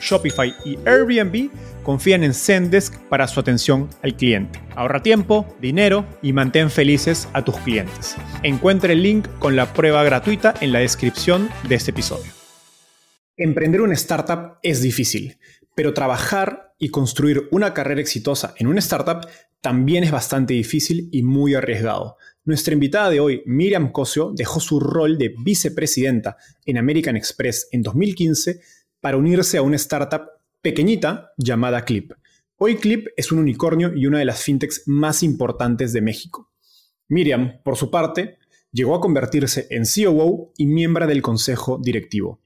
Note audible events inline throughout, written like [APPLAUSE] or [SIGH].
Shopify y Airbnb confían en Zendesk para su atención al cliente. Ahorra tiempo, dinero y mantén felices a tus clientes. Encuentre el link con la prueba gratuita en la descripción de este episodio. Emprender una startup es difícil, pero trabajar y construir una carrera exitosa en una startup también es bastante difícil y muy arriesgado. Nuestra invitada de hoy, Miriam Cosio, dejó su rol de vicepresidenta en American Express en 2015 para unirse a una startup pequeñita llamada Clip. Hoy Clip es un unicornio y una de las fintechs más importantes de México. Miriam, por su parte, llegó a convertirse en COO y miembro del consejo directivo.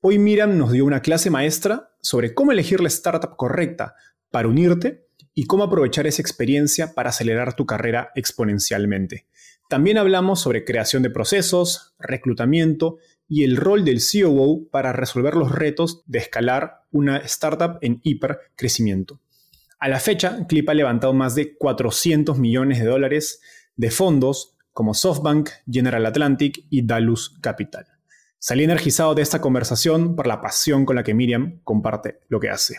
Hoy Miriam nos dio una clase maestra sobre cómo elegir la startup correcta para unirte y cómo aprovechar esa experiencia para acelerar tu carrera exponencialmente. También hablamos sobre creación de procesos, reclutamiento y el rol del COO para resolver los retos de escalar una startup en hipercrecimiento. A la fecha, Clip ha levantado más de 400 millones de dólares de fondos como SoftBank, General Atlantic y Dalus Capital. Salí energizado de esta conversación por la pasión con la que Miriam comparte lo que hace.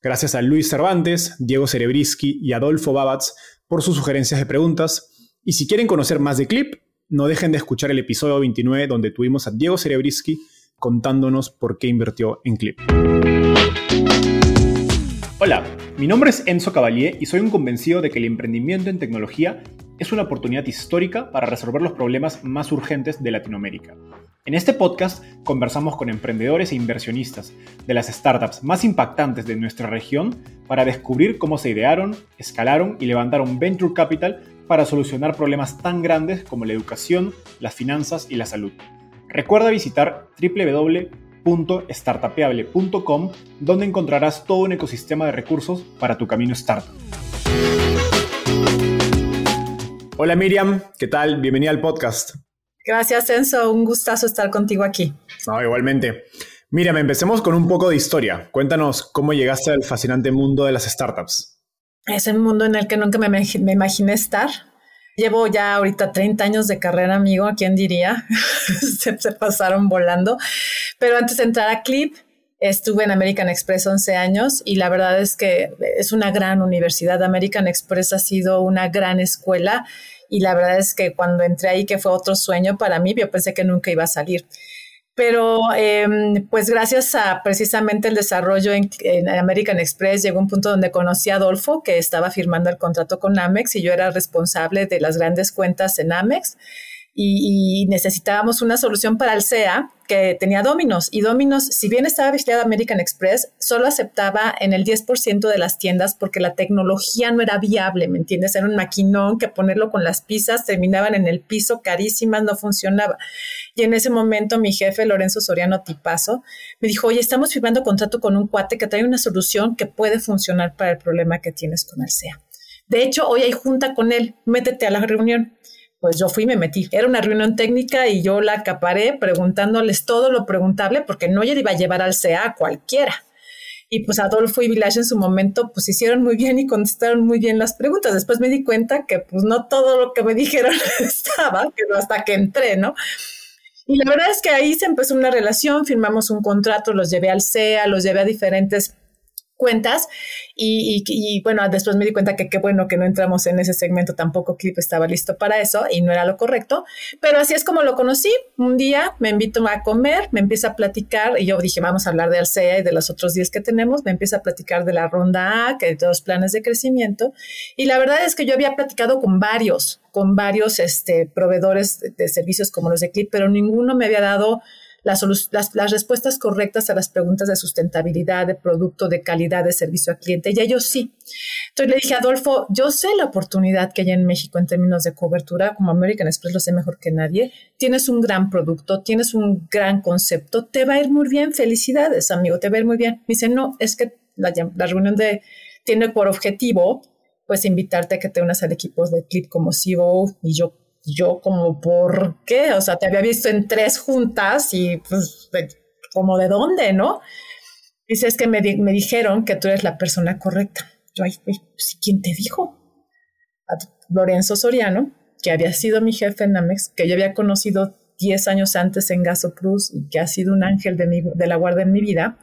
Gracias a Luis Cervantes, Diego Cerebrisky y Adolfo Babatz por sus sugerencias de preguntas. Y si quieren conocer más de Clip, no dejen de escuchar el episodio 29 donde tuvimos a Diego Cerebrisky contándonos por qué invirtió en Clip. Hola, mi nombre es Enzo Cavalier y soy un convencido de que el emprendimiento en tecnología es una oportunidad histórica para resolver los problemas más urgentes de Latinoamérica. En este podcast conversamos con emprendedores e inversionistas de las startups más impactantes de nuestra región para descubrir cómo se idearon, escalaron y levantaron venture capital para solucionar problemas tan grandes como la educación, las finanzas y la salud. Recuerda visitar www.startapeable.com donde encontrarás todo un ecosistema de recursos para tu camino startup. Hola Miriam, ¿qué tal? Bienvenida al podcast. Gracias Enzo, un gustazo estar contigo aquí. No, igualmente. Miriam, empecemos con un poco de historia. Cuéntanos cómo llegaste al fascinante mundo de las startups. Es un mundo en el que nunca me, me imaginé estar. Llevo ya ahorita 30 años de carrera, amigo, ¿a quién diría? [LAUGHS] se, pasaron volando. Pero antes de entrar a Clip, estuve en American Express 11 años y la verdad es que es una gran universidad. American Express ha sido una gran escuela y la verdad es que cuando entré ahí, que fue otro sueño para mí, yo pensé que nunca iba a salir. Pero em, pues gracias a precisamente el desarrollo en, American Express llegó un punto donde conocí a Adolfo, que estaba firmando el contrato con Amex y yo era responsable de las grandes cuentas en Amex y, necesitábamos una solución para el SEA que tenía Dominos. Y Dominos, si bien estaba vigilado American Express, solo aceptaba en el 10% de las tiendas porque la tecnología no era viable, ¿me entiendes? Era un maquinón que ponerlo con las pizzas terminaban en el piso carísimas, no funcionaba. Y en ese momento mi jefe, Lorenzo Soriano Tipazo, me dijo, oye, estamos firmando contrato con un cuate que trae una solución que puede funcionar para el problema que tienes con el SEA. De hecho, hoy hay junta con él, métete a la reunión pues yo fui y me metí. Era una reunión técnica y yo la acaparé preguntándoles todo lo preguntable porque no yo iba a llevar al CA a cualquiera. Y pues Adolfo y Village en su momento pues hicieron muy bien y contestaron muy bien las preguntas. Después me di cuenta que pues no todo lo que me [LAUGHS] dijeron estaba, pero hasta que entré, ¿no? Y la verdad es que ahí se empezó una relación, firmamos un contrato, los llevé al CEA, los llevé a diferentes cuentas y, bueno, después me di cuenta que qué bueno que no entramos en ese segmento, tampoco Clip estaba listo para eso y no era lo correcto, pero así es como lo conocí. Un día me invito a comer, me empieza a platicar y yo dije, vamos a hablar de Alsea y de los otros días que tenemos, me empieza a platicar de la ronda A, que de los planes de crecimiento y la verdad es que yo había platicado con varios, con varios este, proveedores de servicios como los de Clip, pero ninguno me había dado las, las, respuestas correctas a las preguntas de sustentabilidad, de producto, de calidad, de servicio al cliente. Y ellos sí. Entonces le dije, Adolfo, yo sé la oportunidad que hay en México en términos de cobertura, como American Express lo sé mejor que nadie. Tienes un gran producto, tienes un gran concepto, te va a ir muy bien. Felicidades, amigo, te va a ir muy bien. Me dice, no, es que la, la reunión de, tiene por objetivo pues invitarte a que te unas al equipo de Clip como CEO y yo yo como, ¿por qué? O sea, te había visto en tres juntas y pues, como de dónde, ¿no? Dice, es que me, me, dijeron que tú eres la persona correcta. Yo, ay, pues, ¿quién te dijo? Lorenzo Soriano, que había sido mi jefe en Amex, que yo había conocido 10 años antes en Gaso Plus y que ha sido un ángel de, mi, de la guarda en mi vida,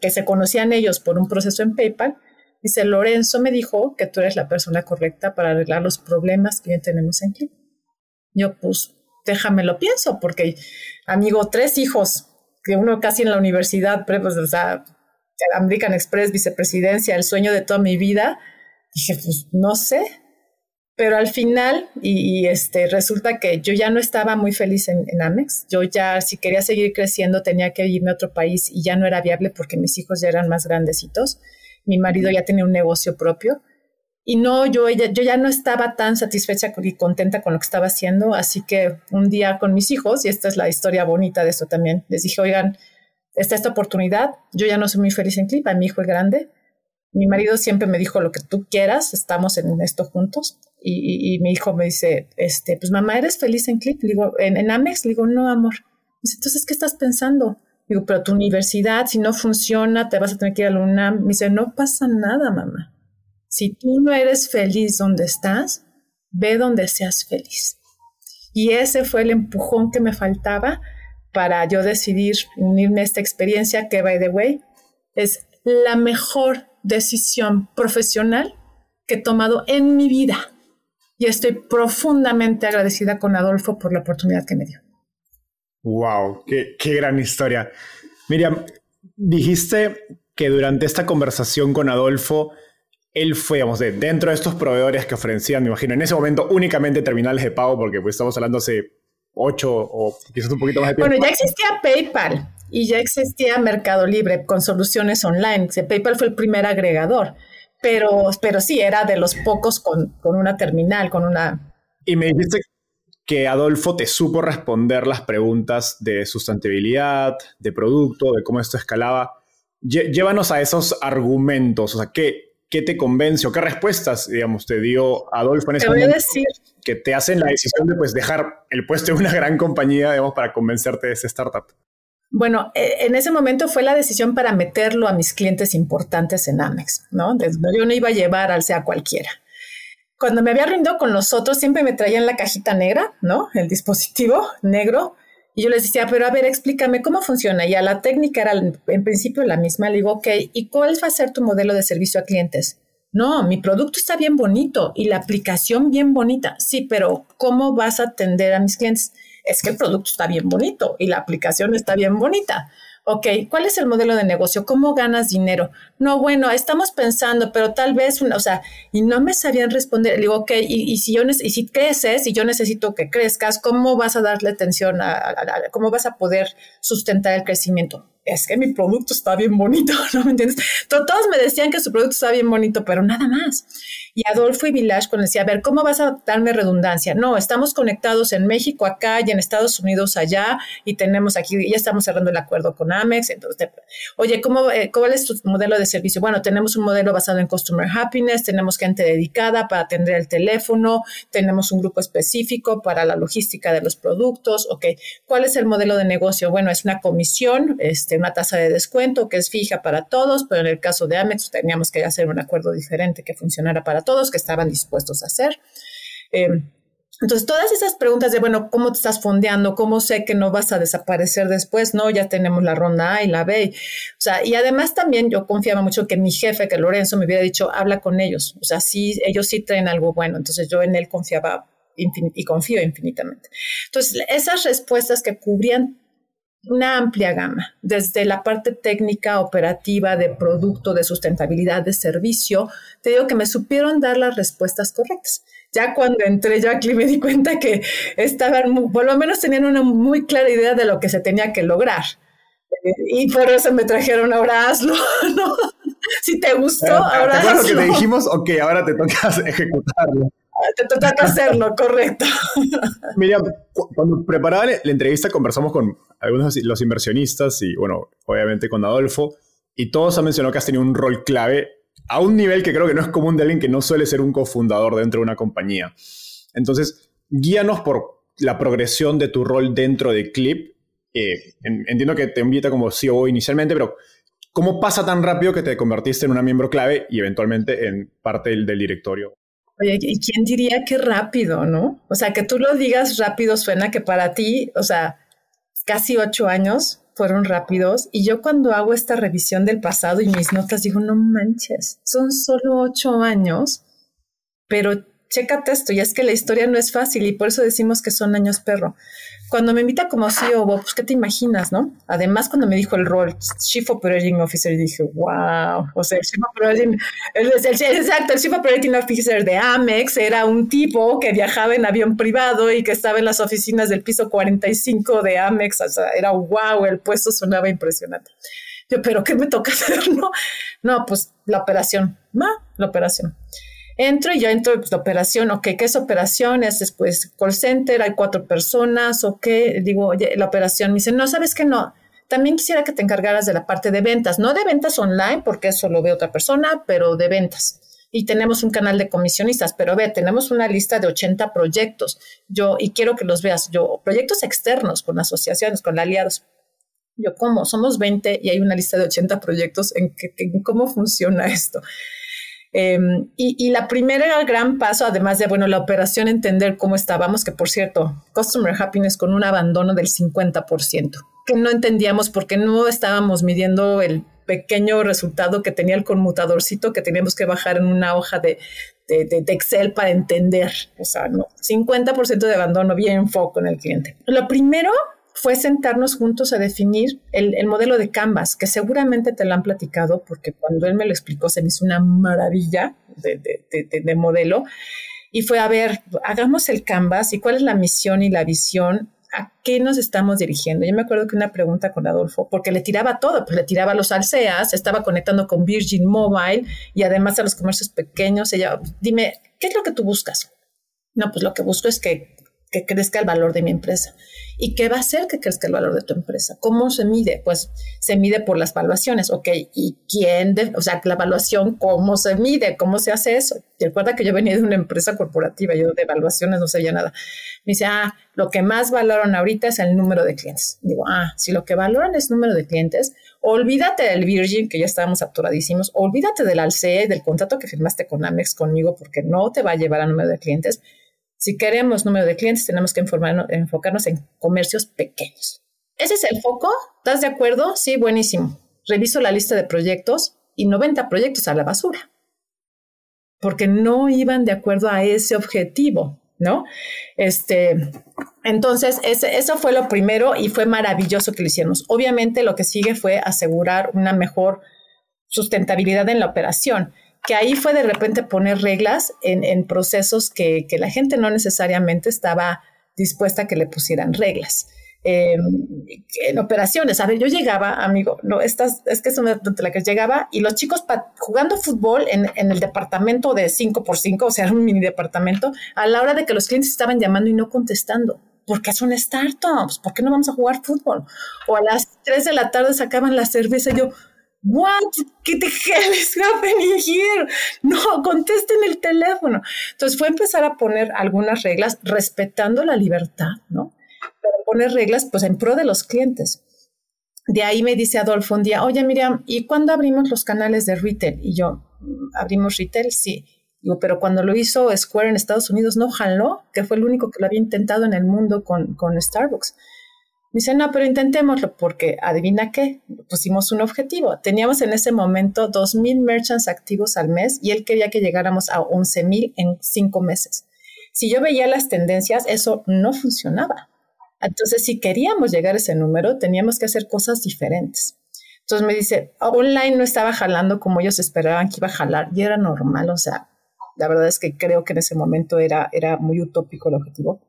que se conocían ellos por un proceso en PayPal. Dice, Lorenzo me dijo que tú eres la persona correcta para arreglar los problemas que tenemos en Clip. Yo, pues, déjame lo pienso, porque, amigo, tres hijos, que uno casi en la universidad, pues, o sea, American Express, vicepresidencia, el sueño de toda mi vida. Dije, pues, no sé. Pero al final, y, este, resulta que yo ya no estaba muy feliz en, en, Amex. Yo ya, si quería seguir creciendo, tenía que irme a otro país y ya no era viable porque mis hijos ya eran más grandecitos. Mi marido ya tenía un negocio propio. Y no, yo, ella, yo ya no estaba tan satisfecha y contenta con lo que estaba haciendo, así que un día con mis hijos, y esta es la historia bonita de esto también, les dije, oigan, está esta oportunidad, yo ya no soy muy feliz en Clip, a mi hijo es grande, mi marido siempre me dijo lo que tú quieras, estamos en esto juntos, y, mi hijo me dice, este, pues mamá, ¿eres feliz en Clip? digo, ¿en, Amex? Le digo, no, amor. Dice, entonces, ¿qué estás pensando? Digo, pero tu universidad, si no funciona, te vas a tener que ir a la UNAM. Me dice, no pasa nada, mamá. Si tú no eres feliz donde estás, ve donde seas feliz. Y ese fue el empujón que me faltaba para yo decidir unirme a esta experiencia que, by the way, es la mejor decisión profesional que he tomado en mi vida. Y estoy profundamente agradecida con Adolfo por la oportunidad que me dio. ¡Wow! ¡Qué, qué gran historia! Miriam, dijiste que durante esta conversación con Adolfo él fue, digamos, de, dentro de estos proveedores que ofrecían, me imagino, en ese momento únicamente terminales de pago, porque pues estamos hablando hace ocho o quizás un poquito más de tiempo. Bueno, ya existía PayPal y ya existía Mercado Libre con soluciones online. PayPal fue el primer agregador, pero, pero sí, era de los pocos con, con una terminal, con una... Y me dijiste que Adolfo te supo responder las preguntas de sustentabilidad, de producto, de cómo esto escalaba. Llévanos a esos argumentos, o sea, ¿qué, ¿qué te convence o qué respuestas, digamos, te dio Adolfo en ese momento decir. que te hacen la decisión de pues, dejar el puesto de una gran compañía, digamos, para convencerte de esa startup? Bueno, e, en ese momento fue la decisión para meterlo a mis clientes importantes en Amex, ¿no? Yo no iba a llevar al sea cualquiera. Cuando me había rendido con los otros, siempre me traían la cajita negra, ¿no? El dispositivo negro y yo les decía, pero a ver, explícame cómo funciona. Y a la técnica era en principio la misma. Le digo, ok, ¿y cuál va a ser tu modelo de servicio a clientes? No, mi producto está bien bonito y la aplicación bien bonita. Sí, pero ¿cómo vas a atender a mis clientes? Es que el producto está bien bonito y la aplicación está bien bonita ok, ¿cuál es el modelo de negocio? ¿Cómo ganas dinero? No, bueno, estamos pensando, pero tal vez, una, o sea, y no me sabían responder. Le digo, ok, y, si yo, y si creces y yo necesito que crezcas, ¿cómo vas a darle atención a, cómo vas a poder sustentar el crecimiento? Es que mi producto está bien bonito, [LAUGHS] ¿no me entiendes? Todos me decían que su producto está bien bonito, pero nada más. Y Adolfo y Village cuando decía, a ver, ¿cómo vas a darme redundancia? No, estamos conectados en México acá y en Estados Unidos allá y tenemos aquí, ya estamos cerrando el acuerdo con Amex. Entonces, oye, ¿cómo, eh, ¿cuál es tu modelo de servicio? Bueno, tenemos un modelo basado en Customer Happiness, tenemos gente dedicada para atender el teléfono, tenemos un grupo específico para la logística de los productos. Ok, ¿cuál es el modelo de negocio? Bueno, es una comisión, este, una tasa de descuento que es fija para todos, pero en el caso de Amex teníamos que hacer un acuerdo diferente que funcionara para todos, que estaban dispuestos a hacer. Eh, Entonces, todas esas preguntas de, bueno, ¿cómo te estás fondeando? ¿Cómo sé que no vas a desaparecer después? No, ya tenemos la ronda A y la B. O sea, y además también yo confiaba mucho que mi jefe, que Lorenzo, me hubiera dicho, habla con ellos. O sea, sí, ellos sí traen algo bueno. Entonces, yo en él confiaba y confío infinitamente. Entonces, esas respuestas que cubrían una amplia gama, desde la parte técnica, operativa, de producto, de sustentabilidad, de servicio, te digo que me supieron dar las respuestas correctas. Ya cuando entré yo aquí me di cuenta que estaban, por lo menos tenían una muy clara idea de lo que se tenía que lograr. Y por eso me trajeron ahora hazlo, [LAUGHS] ¿no? Si te gustó, ahora ¿Te lo que te dijimos? Ok, ahora te toca [LAUGHS] ejecutarlo. Te toca hacerlo, [LAUGHS] correcto. Miriam, cuando preparaba la entrevista conversamos con algunos de los inversionistas y, bueno, obviamente con Adolfo, y todos han mencionado que has tenido un rol clave a un nivel que creo que no es común de alguien que no suele ser un cofundador dentro de una compañía. Entonces, guíanos por la progresión de tu rol dentro de Clip. Eh, entiendo que te invita como CEO inicialmente, pero ¿cómo pasa tan rápido que te convertiste en una miembro clave y eventualmente en parte del directorio? Oye, ¿y quién diría que rápido, no? O sea, que tú lo digas rápido suena que para ti, o sea, casi ocho años fueron rápidos. Y yo cuando hago esta revisión del pasado y mis notas digo, no manches, son solo ocho años, pero chécate esto, y es que la historia no es fácil y por eso decimos que son años perro. Cuando me invita como CEO, pues, ¿qué te imaginas, no? Además, cuando me dijo el rol Chief Operating Officer, dije, wow, o sea, el Chief Operating, el, exacto, el Chief Operating Officer de Amex era un tipo que viajaba en avión privado y que estaba en las oficinas del piso 45 de Amex, o sea, era wow, el puesto sonaba impresionante. Yo, pero ¿qué me toca hacer, [LAUGHS] no? No, pues la operación, ¿va? La operación. Entro y yo entro, pues la operación, ok, ¿qué es operación? Es después call center, hay cuatro personas, ok, digo, la operación, me dice, no, ¿sabes que no? También quisiera que te encargaras de la parte de ventas, no de ventas online, porque eso lo ve otra persona, pero de ventas y tenemos un canal de comisionistas, pero ve, tenemos una lista de 80 proyectos. Yo, y quiero que los veas, yo, proyectos externos con asociaciones, con aliados. Yo, ¿cómo? Somos 20 y hay una lista de 80 proyectos en, que, en cómo funciona esto. Em, y, la primera gran paso, además de, bueno, la operación, entender cómo estábamos, que por cierto, Customer Happiness con un abandono del 50%, que no entendíamos porque no estábamos midiendo el pequeño resultado que tenía el conmutadorcito que teníamos que bajar en una hoja de, de, de Excel para entender. O sea, no, 50% de abandono, bien foco en el cliente. Lo primero fue sentarnos juntos a definir el, modelo de Canvas, que seguramente te lo han platicado, porque cuando él me lo explicó se me hizo una maravilla de, modelo. Y fue, a ver, hagamos el Canvas y cuál es la misión y la visión ¿a qué nos estamos dirigiendo? Yo me acuerdo que una pregunta con Adolfo, porque le tiraba todo, pues le tiraba a los alceas, estaba conectando con Virgin Mobile y además a los comercios pequeños. Ella, dime, ¿qué es lo que tú buscas? No, pues lo que busco es que, que crezca el valor de mi empresa. ¿Y qué va a hacer que crezca el valor de tu empresa? ¿Cómo se mide? Pues se mide por las evaluaciones, ¿ok? ¿Y quién? o sea, la evaluación, ¿cómo se mide? ¿Cómo se hace eso? Y recuerda que yo venía de una empresa corporativa, yo de evaluaciones no sabía nada. Me dice, ah, lo que más valoran ahorita es el número de clientes. Digo, ah, si lo que valoran es número de clientes, olvídate del Virgin, que ya estábamos actualizadísimos, olvídate del ALCE, del contrato que firmaste con Amex conmigo, porque no te va a llevar a número de clientes si queremos número de clientes, tenemos que enfocarnos en comercios pequeños. ¿Ese es el foco? ¿Estás de acuerdo? Sí, buenísimo. Reviso la lista de proyectos y 90 proyectos a la basura, porque no iban de acuerdo a ese objetivo, ¿no? Este, entonces, eso fue lo primero y fue maravilloso que lo hicimos. Obviamente, lo que sigue fue asegurar una mejor sustentabilidad en la operación que ahí fue de repente poner reglas en, procesos que, la gente no necesariamente estaba dispuesta a que le pusieran reglas. Em, en operaciones, a ver, yo llegaba, amigo, no, estas, es que es una de la que llegaba y los chicos jugando fútbol en, el departamento de 5x5, o sea, un mini departamento, a la hora de que los clientes estaban llamando y no contestando porque son startups, ¿por qué no vamos a jugar fútbol? O a las 3 de la tarde sacaban la cerveza y yo, What? ¿Qué te hell is happening here? No, contesten el teléfono. Entonces fue empezar a poner algunas reglas respetando la libertad, ¿no? Pero poner reglas pues en pro de los clientes. De ahí me dice Adolfo un día, oye Miriam, ¿y cuándo abrimos los canales de retail? Y yo, ¿abrimos retail? Sí. Digo, pero cuando lo hizo Square en Estados Unidos no jaló, que fue el único que lo había intentado en el mundo con, con Starbucks. Me dice, no, pero intentémoslo porque adivina qué, pusimos un objetivo. Teníamos en ese momento 2.000 merchants activos al mes y él quería que llegáramos a 11.000 en cinco meses. Si yo veía las tendencias, eso no funcionaba. Entonces, si queríamos llegar a ese número, teníamos que hacer cosas diferentes. Entonces me dice, online no estaba jalando como ellos esperaban que iba a jalar y era normal, o sea, la verdad es que creo que en ese momento era, era muy utópico el objetivo.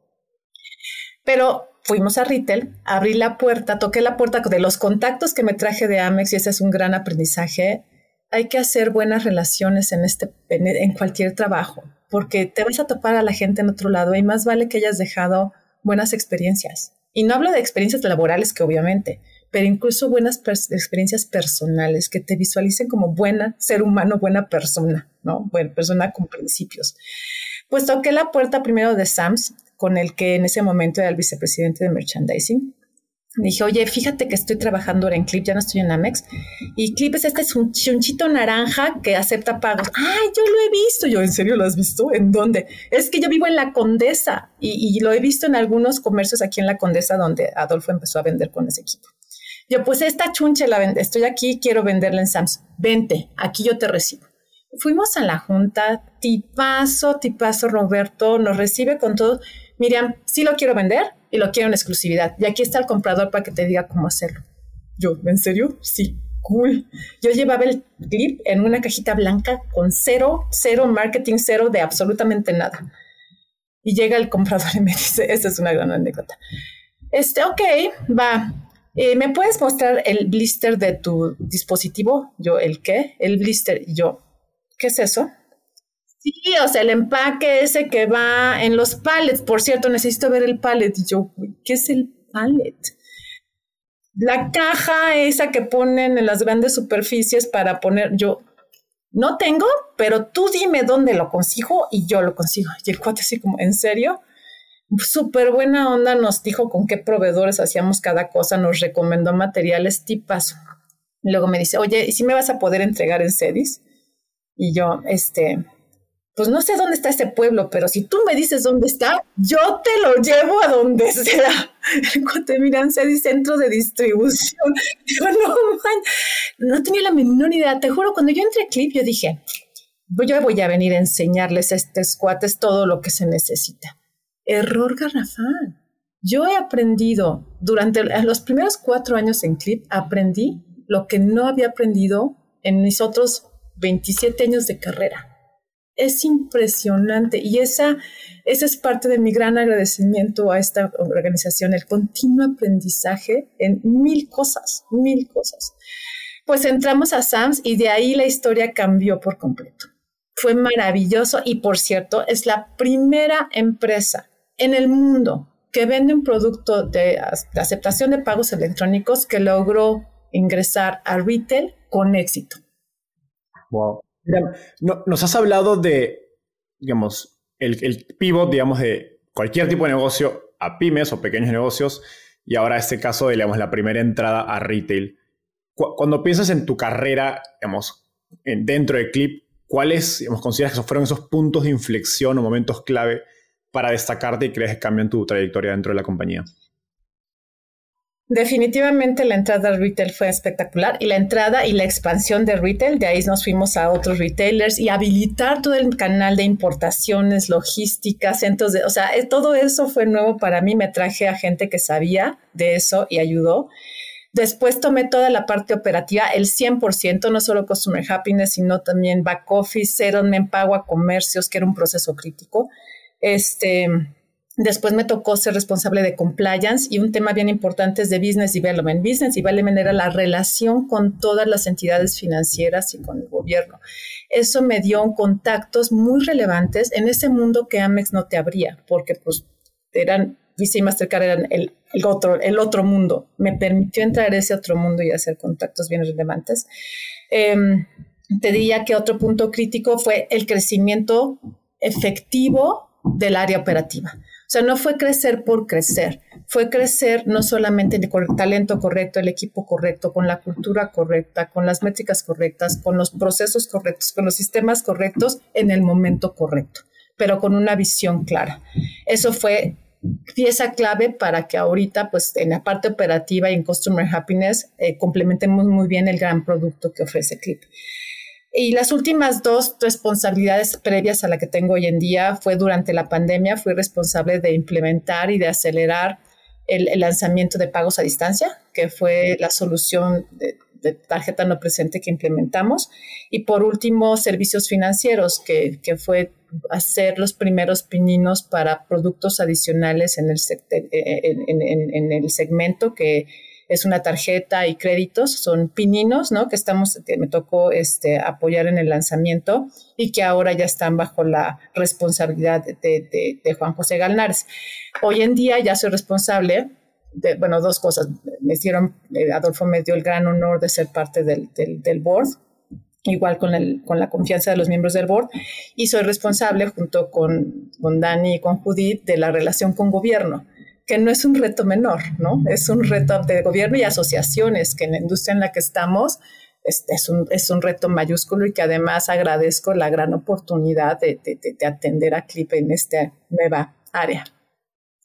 Pero fuimos a retail, abrí la puerta, toqué la puerta de los contactos que me traje de Amex y ese es un gran aprendizaje. Hay que hacer buenas relaciones en, este, en, cualquier trabajo, porque te vas a topar a la gente en otro lado y más vale que hayas dejado buenas experiencias. Y no hablo de experiencias laborales, que obviamente, pero incluso buenas experiencias personales que te visualicen como buena ser humano, buena persona, ¿no? Buena persona con principios. Pues toqué la puerta primero de Sams, con el que en ese momento era el vicepresidente de merchandising. dije, oye, fíjate que estoy trabajando ahora en Clip, ya no estoy en Amex. Y Clip es este un chunchito naranja que acepta pagos. ¡Ay, yo lo he visto! Yo, ¿en serio lo has visto? ¿En dónde? Es que yo vivo en La Condesa y, lo he visto en algunos comercios aquí en La Condesa donde Adolfo empezó a vender con ese equipo. Yo, pues esta chunche la vende, estoy aquí, quiero venderla en Sams. Vente, aquí yo te recibo. Fuimos a la junta, tipazo, tipazo Roberto, nos recibe con todo. Miriam, sí lo quiero vender y lo quiero en exclusividad. Y aquí está el comprador para que te diga cómo hacerlo. Yo, ¿en serio? Sí, cool. Yo llevaba el clip en una cajita blanca con cero, cero marketing, cero de absolutamente nada. Y llega el comprador y me [LAUGHS] dice, esta es una gran anécdota. Este, ok, va, eh, ¿Me puedes mostrar el blister de tu dispositivo? Yo, ¿el qué? El blister. Yo, ¿qué es eso? Sí, o sea, el empaque ese que va en los pallets. Por cierto, necesito ver el pallet. yo, ¿qué es el pallet? La caja esa que ponen en las grandes superficies para poner, yo, no tengo, pero tú dime dónde lo consigo y yo lo consigo. Y el cuate así como, ¿en serio? súper buena onda, nos dijo con qué proveedores hacíamos cada cosa, nos recomendó materiales tipas. Luego me dice, oye, ¿y si me vas a poder entregar en Cedis? Y yo, este, pues no sé dónde está ese pueblo, pero si tú me dices dónde está, yo te lo llevo a donde [LAUGHS] sea. Cuando te miran Cedis Centro de Distribución. [LAUGHS] Yo no, no tenía la menor idea. Te juro, cuando yo entré a Clip, yo dije, yo voy a venir a enseñarles a estos cuates todo lo que se necesita error garrafal. Yo he aprendido durante los primeros cuatro años en Clip, aprendí lo que no había aprendido en mis otros 27 años de carrera. Es impresionante y esa, esa es parte de mi gran agradecimiento a esta organización, el continuo aprendizaje en mil cosas, mil cosas. Pues entramos a SAMS y de ahí la historia cambió por completo. Fue maravilloso y por cierto, es la primera empresa en el mundo que vende un producto de, aceptación de pagos electrónicos que logró ingresar a retail con éxito. Wow. Nos has hablado de, digamos, el, el pivot, digamos, de cualquier tipo de negocio a pymes o pequeños negocios y ahora este caso de, digamos, la primera entrada a retail. Cuando piensas en tu carrera, digamos, dentro de Clip, ¿cuáles, digamos, consideras que fueron esos puntos de inflexión o momentos clave para destacarte y crees que cambian tu trayectoria dentro de la compañía? Definitivamente la entrada al retail fue espectacular y la entrada y la expansión de retail, de ahí nos fuimos a otros retailers y habilitar todo el canal de importaciones, logística, centros de, o sea, eh, todo eso fue nuevo para mí, me traje a gente que sabía de eso y ayudó. Después tomé toda la parte operativa, el 100%, no solo Customer Happiness, sino también back office, cero me a comercios, que era un proceso crítico. Este, después me tocó ser responsable de compliance y un tema bien importante es de business development. Business development era la relación con todas las entidades financieras y con el gobierno. Eso me dio contactos muy relevantes en ese mundo que Amex no te abría, porque pues eran Visa y Mastercard eran el, otro, mundo. Me permitió entrar en ese otro mundo y hacer contactos bien relevantes. Em, te diría que otro punto crítico fue el crecimiento efectivo del área operativa. Sea, no fue crecer por crecer, fue crecer no solamente el talento correcto, el equipo correcto, con la cultura correcta, con las métricas correctas, con los procesos correctos, con los sistemas correctos en el momento correcto, pero con una visión clara. Eso fue pieza clave para que ahorita, pues en la parte operativa y en Customer Happiness, eh, complementemos muy bien el gran producto que ofrece Clip. Y las últimas dos responsabilidades previas a la que tengo hoy en día fue durante la pandemia, fui responsable de implementar y de acelerar el, lanzamiento de pagos a distancia, que fue la solución de, tarjeta no presente que implementamos. Y por último, servicios financieros, que, que fue hacer los primeros pininos para productos adicionales en el, en, en el segmento que es una tarjeta y créditos, son pininos, ¿no? Que estamos, que me tocó este, apoyar en el lanzamiento y que ahora ya están bajo la responsabilidad de, Juan José Galnares. Hoy en día ya soy responsable de, bueno, dos cosas. Me hicieron, eh, Adolfo me dio el gran honor de ser parte del, del, board, igual con, el, con la confianza de los miembros del board, y soy responsable junto con, con Dani y con Judith de la relación con gobierno que no es un reto menor, ¿no? Es un reto de gobierno y asociaciones, que en la industria en la que estamos es, es, un, es un, reto mayúsculo y que además agradezco la gran oportunidad de, de, atender a CLIP en esta nueva área.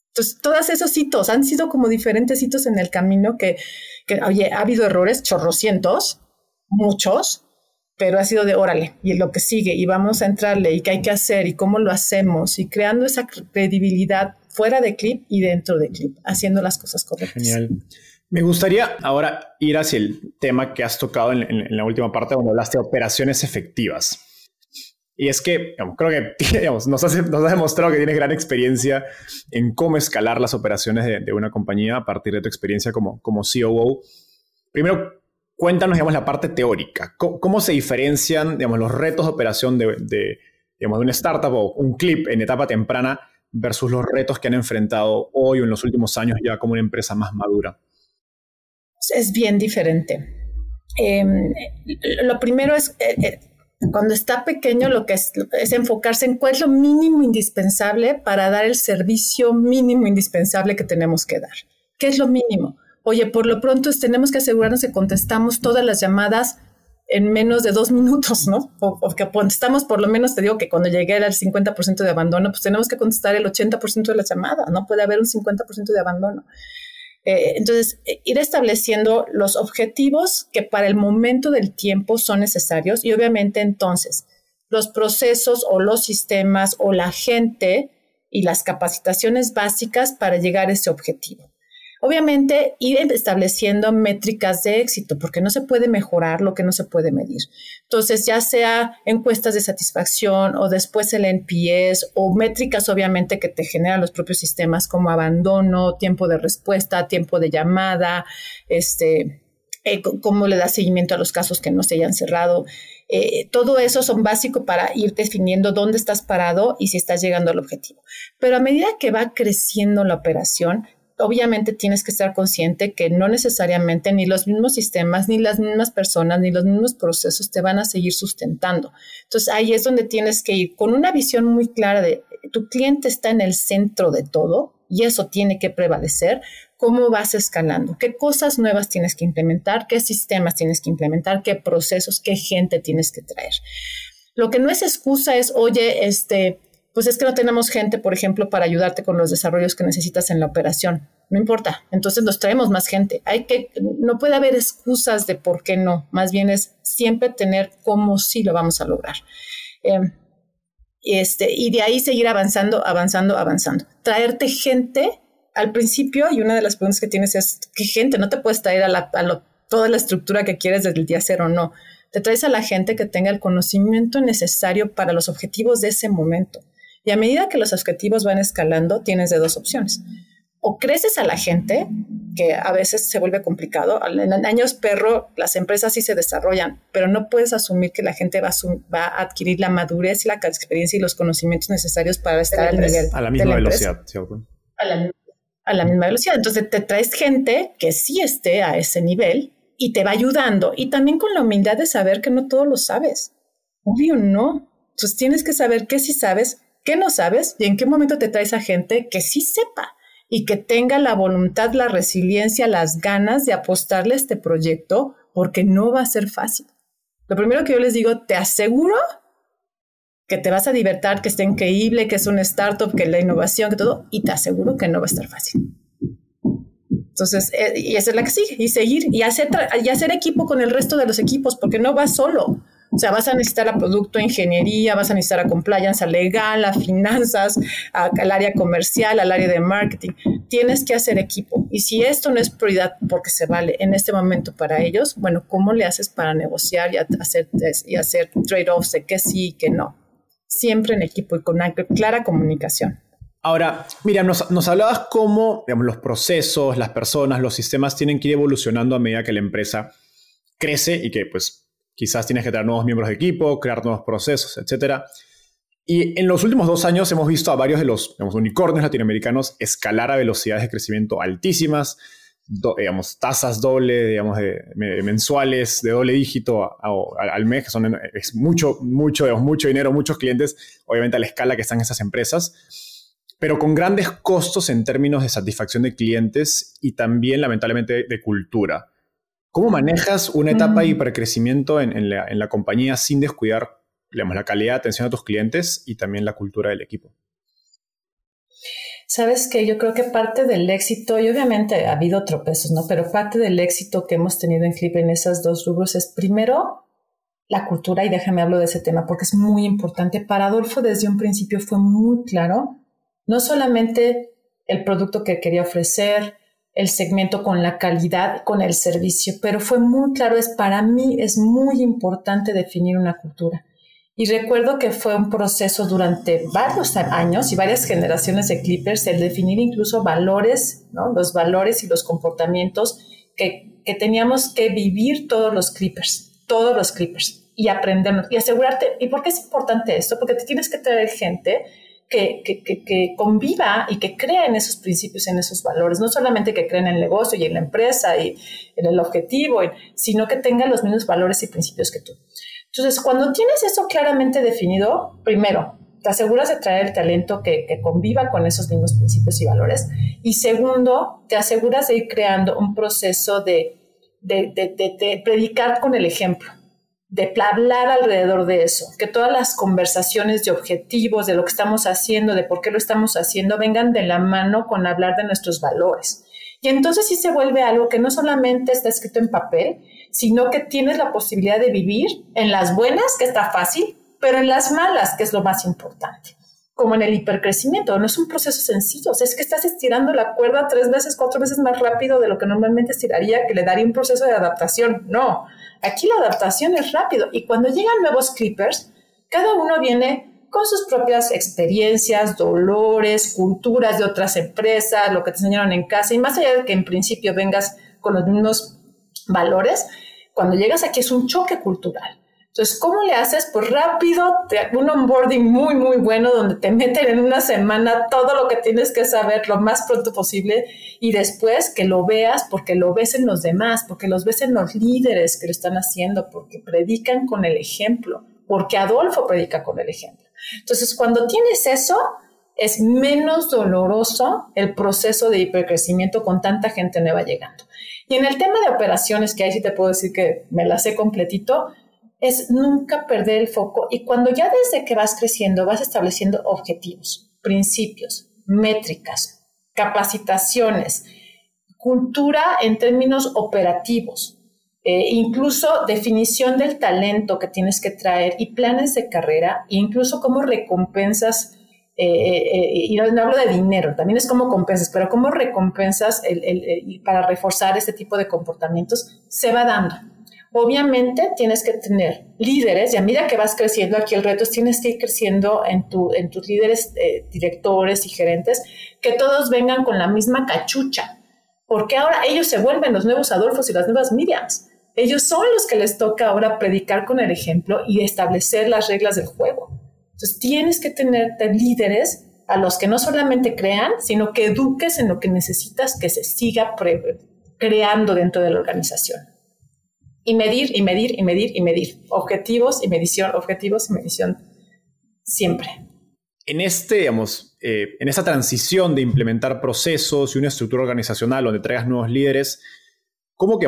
Entonces, todos esos hitos han sido como diferentes hitos en el camino que, que oye, ha habido errores, chorrocientos, muchos, pero ha sido de órale y lo que sigue y vamos a entrarle y qué hay que hacer y cómo lo hacemos y creando esa credibilidad fuera de clip y dentro de clip, haciendo las cosas correctas. Genial. Me gustaría ahora ir hacia el tema que has tocado en, la última parte donde hablaste de operaciones efectivas. Y es que creo que [LAUGHS] nos, has, demostrado que tienes gran experiencia en cómo escalar las operaciones de, una compañía a partir de tu experiencia como, como COO. Primero, cuéntanos digamos, la parte teórica. ¿Cómo, se diferencian digamos, los retos de operación de, de, digamos, de una startup o un clip en etapa temprana versus los retos que han enfrentado hoy o en los últimos años ya como una empresa más madura? Es bien diferente. Em, lo primero es, eh, eh, cuando está pequeño, lo que es, es, enfocarse en cuál es lo mínimo indispensable para dar el servicio mínimo indispensable que tenemos que dar. ¿Qué es lo mínimo? Oye, por lo pronto tenemos que asegurarnos que contestamos todas las llamadas en menos de dos minutos, ¿no? O, que contestamos por lo menos, te digo que cuando llegué al 50% de abandono, pues tenemos que contestar el 80% de la llamada, no puede haber un 50% de abandono. Eh, entonces, eh, ir estableciendo los objetivos que para el momento del tiempo son necesarios y obviamente entonces los procesos o los sistemas o la gente y las capacitaciones básicas para llegar a ese objetivo. Obviamente, ir estableciendo métricas de éxito, porque no se puede mejorar lo que no se puede medir. Entonces, ya sea encuestas de satisfacción o después el NPS o métricas, obviamente, que te generan los propios sistemas como abandono, tiempo de respuesta, tiempo de llamada, este, eh, cómo le da seguimiento a los casos que no se hayan cerrado. Eh, todo eso son básicos para ir definiendo dónde estás parado y si estás llegando al objetivo. Pero a medida que va creciendo la operación, obviamente tienes que estar consciente que no necesariamente ni los mismos sistemas, ni las mismas personas, ni los mismos procesos te van a seguir sustentando. Entonces ahí es donde tienes que ir con una visión muy clara de tu cliente está en el centro de todo y eso tiene que prevalecer. ¿Cómo vas escalando? ¿Qué cosas nuevas tienes que implementar? ¿Qué sistemas tienes que implementar? ¿Qué procesos? ¿Qué gente tienes que traer? Lo que no es excusa es, oye, este, pues es que no tenemos gente, por ejemplo, para ayudarte con los desarrollos que necesitas en la operación. No importa, entonces nos traemos más gente. Hay que, no puede haber excusas de por qué no, más bien es siempre tener cómo sí lo vamos a lograr. Em, este, y de ahí seguir avanzando, avanzando, avanzando. Traerte gente al principio, y una de las preguntas que tienes es, ¿qué gente? No te puedes traer a, la, toda la estructura que quieres desde el día cero, no. Te traes a la gente que tenga el conocimiento necesario para los objetivos de ese momento. Y a medida que los objetivos van escalando, tienes de dos opciones. O creces a la gente, que a veces se vuelve complicado. En años perro, las empresas sí se desarrollan, pero no puedes asumir que la gente va a, adquirir la madurez y la experiencia y los conocimientos necesarios para estar al nivel. A la misma velocidad. A la, a la misma velocidad. Entonces te traes gente que sí esté a ese nivel y te va ayudando. Y también con la humildad de saber que no todo lo sabes. Obvio, no. Entonces tienes que saber qué sí sabes, qué no sabes y en qué momento te traes a gente que sí sepa y que tenga la voluntad, la resiliencia, las ganas de apostarle a este proyecto, porque no va a ser fácil. Lo primero que yo les digo, te aseguro que te vas a divertir, que está increíble, que es un startup, que la innovación, que todo, y te aseguro que no va a estar fácil. Entonces, eh, y esa es la que sigue, y seguir, y hacer, y hacer equipo con el resto de los equipos, porque no vas solo. O sea, vas a necesitar a producto, ingeniería, vas a necesitar a compliance, a legal, a finanzas, al área comercial, al área de marketing. Tienes que hacer equipo. Y si esto no es prioridad porque se vale en este momento para ellos, bueno, ¿cómo le haces para negociar y hacer, y hacer trade-offs de que sí y que no? Siempre en equipo y con una clara comunicación. Ahora, mira, nos, hablabas cómo los procesos, las personas, los sistemas tienen que ir evolucionando a medida que la empresa crece y que pues Quizás tienes que tener nuevos miembros de equipo, crear nuevos procesos, etc. Y en los últimos dos años hemos visto a varios de los unicornios latinoamericanos escalar a velocidades de crecimiento altísimas, digamos, tasas doble, digamos, mensuales de doble dígito al mes, que son mucho, mucho, mucho dinero, muchos clientes, obviamente a la escala que están esas empresas, pero con grandes costos en términos de satisfacción de clientes y también, lamentablemente, de cultura. ¿Cómo manejas una etapa de hipercrecimiento en, en, la, en la compañía sin descuidar digamos, la calidad de atención a tus clientes y también la cultura del equipo? Sabes que yo creo que parte del éxito, y obviamente ha habido tropezos, ¿no? Pero parte del éxito que hemos tenido en Clip en esas dos rubros es primero la cultura, y déjame hablo de ese tema porque es muy importante. Para Adolfo desde un principio fue muy claro, no solamente el producto que quería ofrecer, el segmento con la calidad, con el servicio, pero fue muy claro, es para mí es muy importante definir una cultura. Y recuerdo que fue un proceso durante varios años y varias generaciones de Clippers el definir incluso valores, ¿no? los valores y los comportamientos que, que teníamos que vivir todos los Clippers, todos los Clippers y aprendernos y asegurarte. ¿Y por qué es importante esto? Porque te tienes que traer gente que, conviva y que crea en esos principios, en esos valores, no solamente que crea en el negocio y en la empresa y en el objetivo, sino que tenga los mismos valores y principios que tú. Entonces, cuando tienes eso claramente definido, primero, te aseguras de traer el talento que, conviva con esos mismos principios y valores. Y segundo, te aseguras de ir creando un proceso de predicar con el ejemplo de hablar alrededor de eso, que todas las conversaciones de objetivos, de lo que estamos haciendo, de por qué lo estamos haciendo, vengan de la mano con hablar de nuestros valores. Y entonces sí se vuelve algo que no solamente está escrito en papel, sino que tienes la posibilidad de vivir en las buenas, que está fácil, pero en las malas, que es lo más importante. Como en el hipercrecimiento, no es un proceso sencillo, es que estás estirando la cuerda tres veces, cuatro veces más rápido de lo que normalmente estiraría, que le daría un proceso de adaptación. No, Aquí la adaptación es rápido y cuando llegan nuevos clippers, cada uno viene con sus propias experiencias, dolores, culturas de otras empresas, lo que te enseñaron en casa y más allá de que en principio vengas con los mismos valores, cuando llegas aquí es un choque cultural. Entonces, ¿cómo le haces? Pues rápido, un onboarding muy, muy bueno donde te meten en una semana todo lo que tienes que saber lo más pronto posible y después que lo veas porque lo ves en los demás, porque los ves en los líderes que lo están haciendo, porque predican con el ejemplo, porque Adolfo predica con el ejemplo. Entonces, cuando tienes eso, es menos doloroso el proceso de hipercrecimiento con tanta gente nueva llegando. Y en el tema de operaciones, que ahí sí te puedo decir que me la sé completito, es nunca perder el foco y cuando ya desde que vas creciendo vas estableciendo objetivos, principios, métricas, capacitaciones, cultura en términos operativos, eh, incluso definición del talento que tienes que traer y planes de carrera, incluso cómo recompensas, eh, eh, y no, hablo de dinero, también es cómo compensas, pero cómo recompensas para reforzar este tipo de comportamientos, se va dando. Obviamente tienes que tener líderes y a medida que vas creciendo, aquí el reto es tienes que ir creciendo en, tu, en tus líderes, eh, directores y gerentes, que todos vengan con la misma cachucha, porque ahora ellos se vuelven los nuevos Adolfos y las nuevas Miriams. Ellos son los que les toca ahora predicar con el ejemplo y establecer las reglas del juego. Entonces tienes que tener líderes a los que no solamente crean, sino que eduques en lo que necesitas que se siga creando dentro de la organización y medir y medir y medir y medir. Objetivos y medición, objetivos y medición. Siempre. en este, digamos, eh, en esta transición de implementar procesos y una estructura organizacional donde traigas nuevos líderes, ¿cómo, que,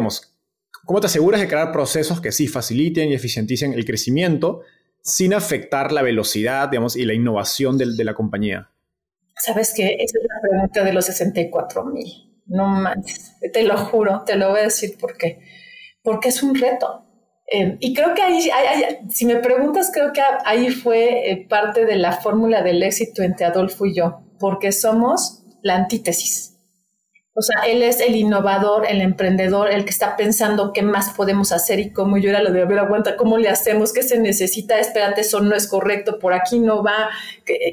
¿cómo te aseguras de crear procesos que sí faciliten y eficienticen el crecimiento sin afectar la velocidad, digamos, y la innovación de, la compañía? Sabes que esa es la pregunta de los 64 mil. No manches, te lo juro, te lo voy a decir por qué. Porque es un reto. Eh, y creo que ahí, si me preguntas, creo que ahí fue eh, parte de la fórmula del éxito entre Adolfo y yo, porque somos la antítesis. O sea, él es el innovador, el emprendedor, el que está pensando qué más podemos hacer y cómo yo era lo de, a ver, aguanta, ¿cómo le hacemos? ¿Qué se necesita? Espérate, eso no es correcto, por aquí no va.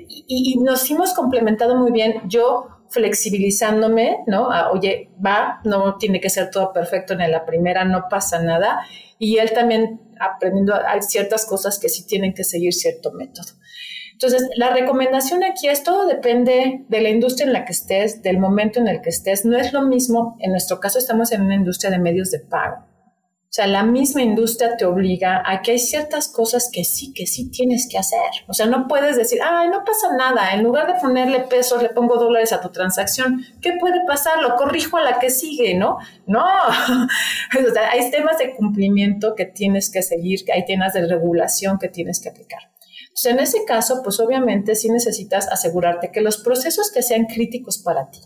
Y nos hemos complementado muy bien. Yo flexibilizándome, ¿no? Oye, va, no tiene que ser todo perfecto en la primera, no pasa nada y él también aprendiendo, hay ciertas cosas que sí tienen que seguir cierto método. Entonces, la recomendación aquí es todo depende de la industria en la que estés, del momento en el que estés. No es lo mismo, en nuestro caso estamos en una industria de medios de pago. O sea, la misma industria te obliga a que hay ciertas cosas que sí, que sí tienes que hacer. O sea, no puedes decir, ay, no pasa nada, en lugar de ponerle pesos, le pongo dólares a tu transacción. ¿Qué puede pasar? Lo corrijo a la que sigue, ¿no? No. [LAUGHS] o sea, hay temas de cumplimiento que tienes que seguir, hay temas de regulación que tienes que aplicar. Entonces, en ese caso, pues obviamente sí necesitas asegurarte que los procesos que sean críticos para ti,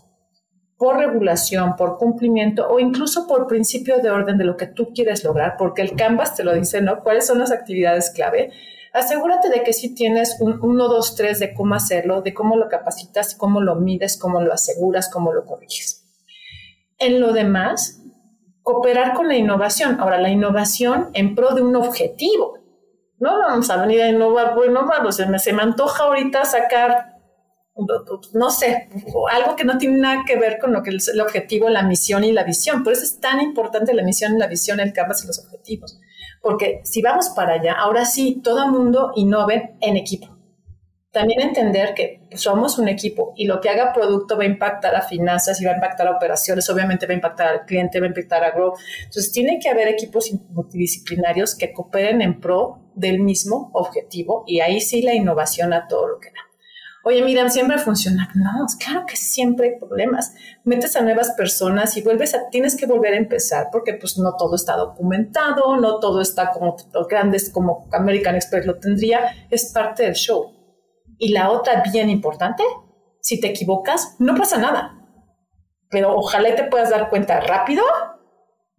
por regulación, por cumplimiento o incluso por principio de orden de lo que tú quieres lograr, porque el Canvas te lo dice, ¿no? ¿Cuáles son las actividades clave? Asegúrate de que sí tienes un 1, 2, 3 de cómo hacerlo, de cómo lo capacitas, cómo lo mides, cómo lo aseguras, cómo lo corriges. En lo demás, cooperar con la innovación. Ahora, la innovación en pro de un objetivo. No vamos a venir a innovar por innovar. O sea, se me antoja ahorita sacar no sé, algo que no tiene nada que ver con lo que es el objetivo, la misión y la visión. Por eso es tan importante la misión, la visión, el canvas y los objetivos. Porque si vamos para allá, ahora sí, todo mundo innove en equipo. También entender que somos un equipo y lo que haga producto va a impactar a finanzas y va a impactar a operaciones, obviamente va a impactar al cliente, va a impactar a growth. Entonces, tiene que haber equipos multidisciplinarios que cooperen en pro del mismo objetivo y ahí sí la innovación a todo lo que da. Oye, mira, siempre funciona. No, claro que siempre hay problemas. Metes a nuevas personas y vuelves a, tienes que volver a empezar porque pues no todo está documentado, no todo está como grandes como American Express lo tendría. Es parte del show. Y la otra bien importante, si te equivocas, no pasa nada. Pero ojalá te puedas dar cuenta rápido,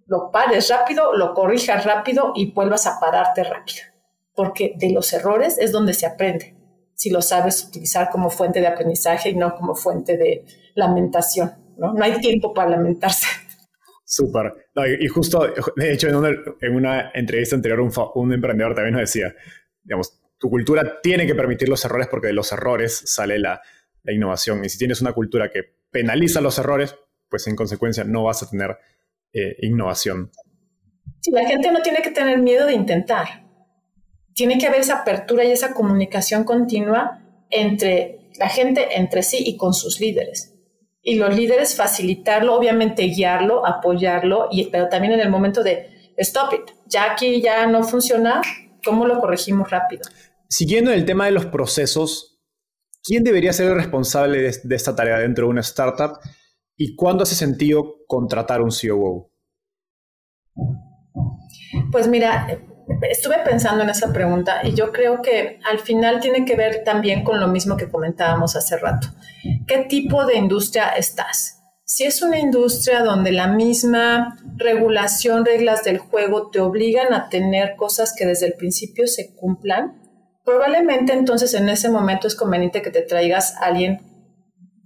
lo pares rápido, lo corrijas rápido y vuelvas a pararte rápido. Porque de los errores es donde se aprende si lo sabes utilizar como fuente de aprendizaje y no como fuente de lamentación. No, no hay tiempo para lamentarse. Súper. y, justo, de hecho, en una, entrevista anterior, un, un, emprendedor también nos decía, digamos, tu cultura tiene que permitir los errores porque de los errores sale la, la innovación. Y si tienes una cultura que penaliza los errores, pues en consecuencia no vas a tener eh, innovación. Sí, la gente no tiene que tener miedo de intentar tiene que haber esa apertura y esa comunicación continua entre la gente, entre sí y con sus líderes. Y los líderes facilitarlo, obviamente guiarlo, apoyarlo, y, pero también en el momento de, stop it, ya aquí ya no funciona, ¿cómo lo corregimos rápido? Siguiendo el tema de los procesos, ¿quién debería ser el responsable de, de esta tarea dentro de una startup y cuándo hace sentido contratar un COO? Pues mira, estuve pensando en esa pregunta y yo creo que al final tiene que ver también con lo mismo que comentábamos hace rato. ¿Qué tipo de industria estás? Si es una industria donde la misma regulación, reglas del juego te obligan a tener cosas que desde el principio se cumplan, probablemente entonces en ese momento es conveniente que te traigas alguien,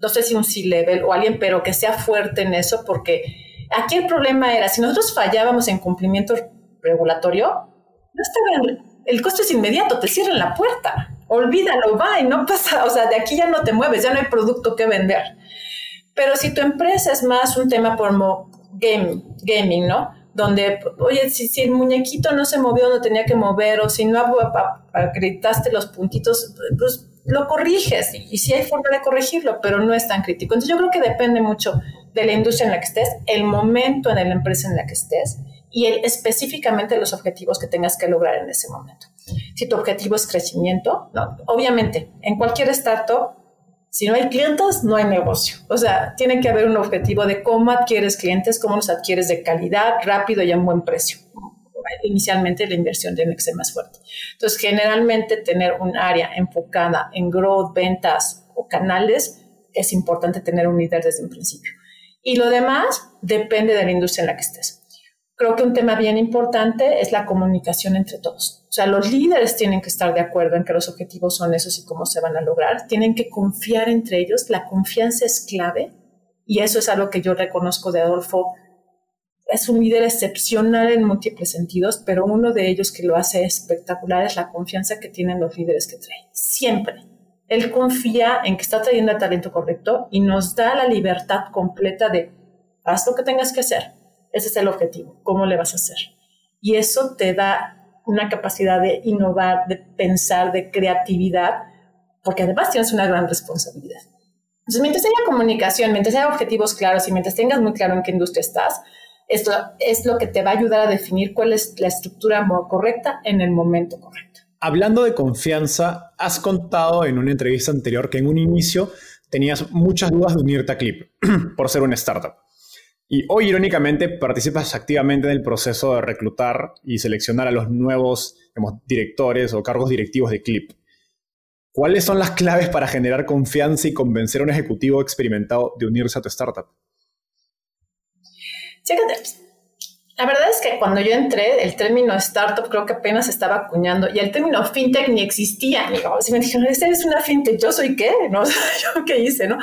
no sé si un C-level o alguien, pero que sea fuerte en eso, porque aquí el problema era, si nosotros fallábamos en cumplimiento regulatorio, no está el costo es inmediato, te cierran la puerta, olvídalo, va no pasa, o sea, de aquí ya no te mueves, ya no hay producto que vender. Pero si tu empresa es más un tema como gaming, gaming ¿no? Donde, oye, si, si, el muñequito no se movió no tenía que mover, o si no acreditaste los puntitos, pues lo corriges. Y, sí hay forma de corregirlo, pero no es tan crítico. Entonces yo creo que depende mucho de la industria en la que estés, el momento en la empresa en la que estés y específicamente los objetivos que tengas que lograr en ese momento. Si tu objetivo es crecimiento, obviamente, en cualquier startup, si no hay clientes, no hay negocio. O sea, tiene que haber un objetivo de cómo adquieres clientes, cómo los adquieres de calidad, rápido y a un buen precio. Inicialmente la inversión tiene que ser más fuerte. Entonces, generalmente tener un área enfocada en growth, ventas o canales, es importante tener un líder desde un principio. Y lo demás depende de la industria en la que estés creo que un tema bien importante es la comunicación entre todos. O sea, los líderes tienen que estar de acuerdo en que los objetivos son esos y cómo se van a lograr. Tienen que confiar entre ellos. La confianza es clave y eso es algo que yo reconozco de Adolfo. Es un líder excepcional en múltiples sentidos, pero uno de ellos que lo hace espectacular es la confianza que tienen los líderes que trae. Siempre. Él confía en que está trayendo el talento correcto y nos da la libertad completa de haz lo que tengas que hacer ese es el objetivo. ¿Cómo le vas a hacer? Y eso te da una capacidad de innovar, de pensar, de creatividad, porque además tienes una gran responsabilidad. Entonces, mientras haya comunicación, mientras haya objetivos claros y mientras tengas muy claro en qué industria estás, esto es lo que te va a ayudar a definir cuál es la estructura correcta en el momento correcto. Hablando de confianza, has contado en una entrevista anterior que en un inicio tenías muchas dudas de unirte a Clip [CLEARS THROAT] por ser una startup. Y hoy, irónicamente, participas activamente en el proceso de reclutar y seleccionar a los nuevos directores o cargos directivos de Clip. ¿Cuáles son las claves para generar confianza y convencer a un ejecutivo experimentado de unirse a tu startup? Chécate. La verdad es que cuando yo entré, el término startup creo que apenas estaba acuñando y el término fintech ni existía. si me dijeron, ¿esta es una fintech? ¿Yo soy qué? ¿No? [LAUGHS] ¿Yo qué hice? ¿No?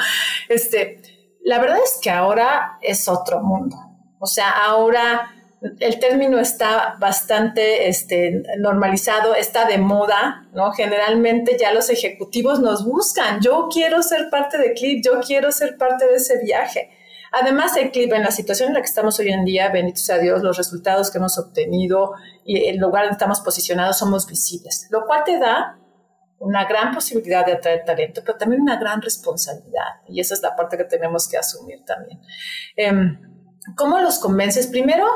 Este, la verdad es que ahora es otro mundo. O sea, ahora el término está bastante este, normalizado, está de moda, ¿no? Generalmente ya los ejecutivos nos buscan. Yo quiero ser parte de Clip, yo quiero ser parte de ese viaje. Además, el Clip, en la situación en la que estamos hoy en día, bendito sea Dios, los resultados que hemos obtenido y el lugar donde estamos posicionados somos visibles, lo cual te da una gran posibilidad de atraer talento, pero también una gran responsabilidad. Y esa es la parte que tenemos que asumir también. Em, ¿Cómo los convences? Primero,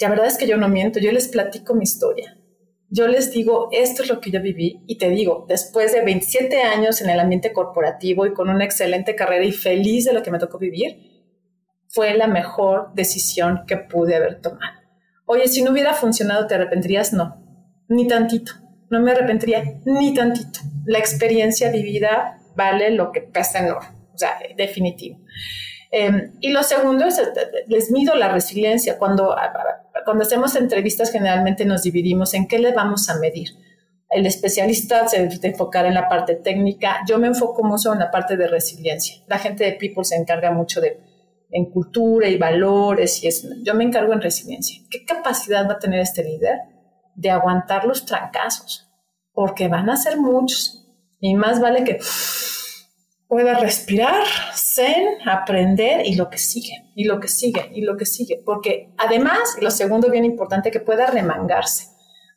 la verdad es que yo no miento, yo les platico mi historia. Yo les digo, esto es lo que yo viví y te digo, después de 27 años en el ambiente corporativo y con una excelente carrera y feliz de lo que me tocó vivir, fue la mejor decisión que pude haber tomado. Oye, si no hubiera funcionado, ¿te arrepentirías? No, ni tantito no me arrepentiría ni tantito. La experiencia vivida vale lo que pesa en oro, o sea, definitivo. Em, y lo segundo es, les mido la resiliencia. Cuando, cuando hacemos entrevistas generalmente nos dividimos en qué le vamos a medir. El especialista se debe en la parte técnica, yo me enfoco mucho en la parte de resiliencia. La gente de People se encarga mucho de en cultura y valores y eso. Yo me encargo en resiliencia. ¿Qué capacidad va a tener este líder de aguantar los trancazos, porque van a ser muchos. Y más vale que pueda respirar, zen, aprender y lo que sigue, y lo que sigue, y lo que sigue. Porque además, lo segundo bien importante, que pueda remangarse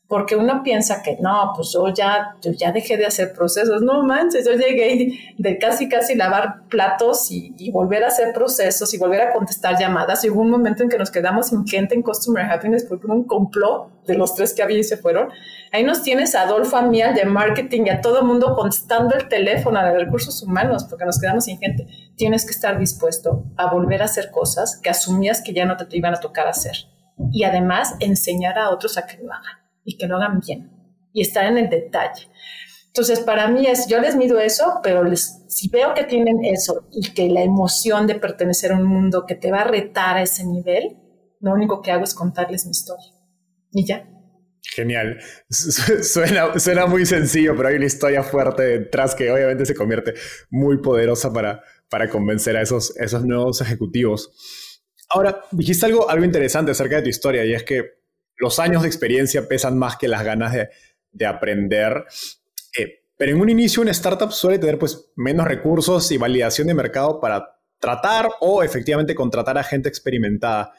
porque uno piensa que no, pues yo ya, yo ya dejé de hacer procesos, no manches, yo llegué de casi casi lavar platos y, volver a hacer procesos y volver a contestar llamadas. Y hubo un momento en que nos quedamos sin gente en Customer Happiness porque hubo un complot de los tres que había y se fueron. Ahí nos tienes a Adolfo, a mí, al de marketing y a todo el mundo contestando el teléfono, a de recursos humanos, porque nos quedamos sin gente. Tienes que estar dispuesto a volver a hacer cosas que asumías que ya no te iban a tocar hacer. Y además enseñar a otros a que lo hagan y que lo hagan bien y estar en el detalle. Entonces, para mí es, yo les mido eso, pero les, si veo que tienen eso y que la emoción de pertenecer a un mundo que te va a retar a ese nivel, lo único que hago es contarles mi historia. Y ya. Genial. Suena, suena muy sencillo, pero hay una historia fuerte detrás que obviamente se convierte muy poderosa para, para convencer a esos, esos nuevos ejecutivos. Ahora, dijiste algo, algo interesante acerca de tu historia y es que los años de experiencia pesan más que las ganas de, aprender. Eh, pero en un inicio una startup suele tener pues menos recursos y validación de mercado para tratar o efectivamente contratar a gente experimentada.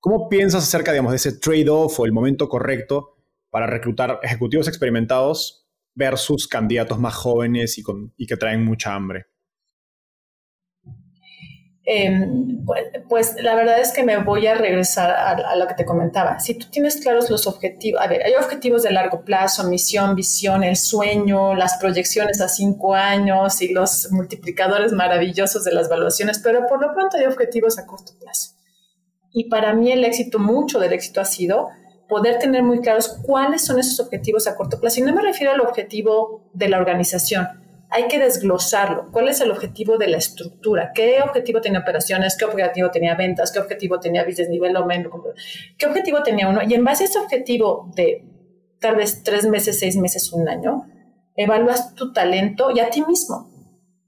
¿Cómo piensas acerca de ese trade-off o el momento correcto para reclutar ejecutivos experimentados versus candidatos más jóvenes y, con, y que traen mucha hambre? Em, pues, pues, la verdad es que me voy a regresar a, lo que te comentaba. Si tú tienes claros los objetivos, a ver, hay objetivos de largo plazo, misión, visión, el sueño, las proyecciones a cinco años y los multiplicadores maravillosos de las evaluaciones, pero por lo pronto hay objetivos a corto plazo. Y para mí el éxito, mucho del éxito ha sido poder tener muy claros cuáles son esos objetivos a corto plazo. Y no me refiero al objetivo de la organización, hay que desglosarlo. ¿Cuál es el objetivo de la estructura? ¿Qué objetivo tenía operaciones? ¿Qué objetivo tenía ventas? ¿Qué objetivo tenía business development? ¿Qué objetivo tenía uno? Y en base a ese objetivo de tal vez tres meses, seis meses, un año, evalúas tu talento y a ti mismo.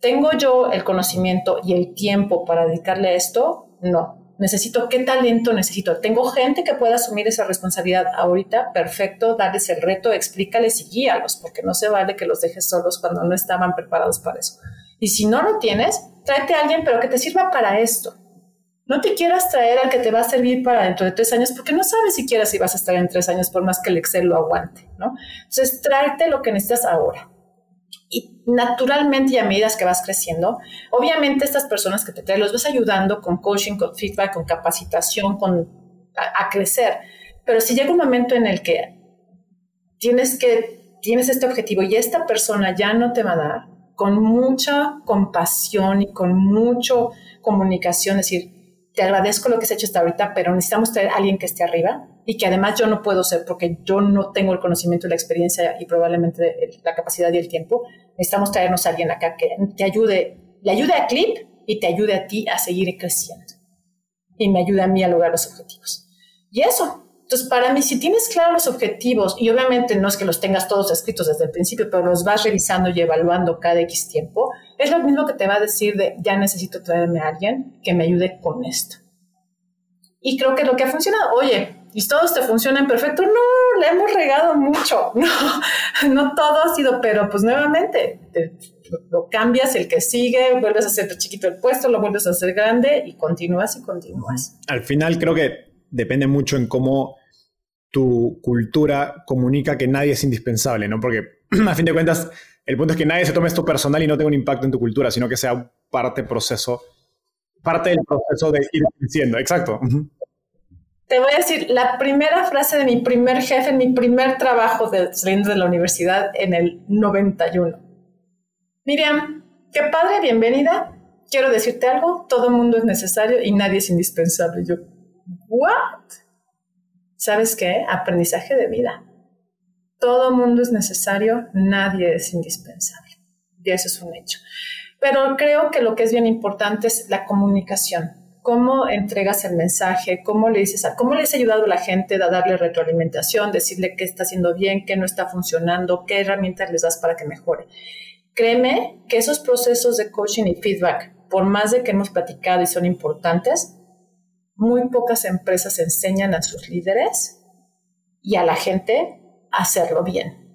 ¿Tengo yo el conocimiento y el tiempo para dedicarle a esto? No necesito, ¿qué talento necesito? Tengo gente que pueda asumir esa responsabilidad ahorita, perfecto, darles el reto, explícales y guíalos, porque no se vale que los dejes solos cuando no estaban preparados para eso. Y si no lo tienes, tráete a alguien, pero que te sirva para esto. No te quieras traer al que te va a servir para dentro de tres años, porque no sabes siquiera si vas a estar en tres años, por más que el Excel lo aguante, ¿no? Entonces, tráete lo que necesitas ahora y naturalmente y a medida que vas creciendo, obviamente estas personas que te traen los vas ayudando con coaching, con feedback, con capacitación, con a, crecer. Pero si llega un momento en el que tienes que tienes este objetivo y esta persona ya no te va a dar, con mucha compasión y con mucho comunicación, decir, te agradezco lo que has hecho hasta ahorita, pero necesitamos tener a alguien que esté arriba y que además yo no puedo ser porque yo no tengo el conocimiento, la experiencia y probablemente la capacidad y el tiempo. Necesitamos traernos a alguien acá que te ayude, le ayude a Clip y te ayude a ti a seguir creciendo y me ayude a mí a lograr los objetivos. Y eso. Entonces, para mí, si tienes claros los objetivos, y obviamente no es que los tengas todos escritos desde el principio, pero los vas revisando y evaluando cada X tiempo, es lo mismo que te va a decir de ya necesito traerme a alguien que me ayude con esto. Y creo que lo que ha funcionado, oye, y todos te funcionan perfecto, no, le hemos regado mucho, [LAUGHS] no, no todo ha sido, pero pues nuevamente lo cambias, el que sigue, vuelves a hacer chiquito el puesto, lo vuelves a hacer grande y continúas y continúas. Al final creo que depende mucho en cómo tu cultura comunica que nadie es indispensable, ¿no? Porque [CLEARS THROAT] a fin de cuentas el punto es que nadie se tome esto personal y no tenga un impacto en tu cultura, sino que sea parte proceso, parte del proceso de ir creciendo. Exacto. Te voy a decir, la primera frase de mi primer jefe en mi primer trabajo de, saliendo de la universidad en el 91. Miriam, qué padre, bienvenida. Quiero decirte algo, todo el mundo es necesario y nadie es indispensable. Yo, ¿what? ¿Sabes qué? Aprendizaje de vida todo mundo es necesario, nadie es indispensable. Y eso es un hecho. Pero creo que lo que es bien importante es la comunicación. Cómo entregas el mensaje, cómo le dices, a, cómo les ha ayudado a la gente a darle retroalimentación, decirle qué está haciendo bien, qué no está funcionando, qué herramientas les das para que mejore. Créeme que esos procesos de coaching y feedback, por más de que hemos platicado y son importantes, muy pocas empresas enseñan a sus líderes y a la gente hacerlo bien.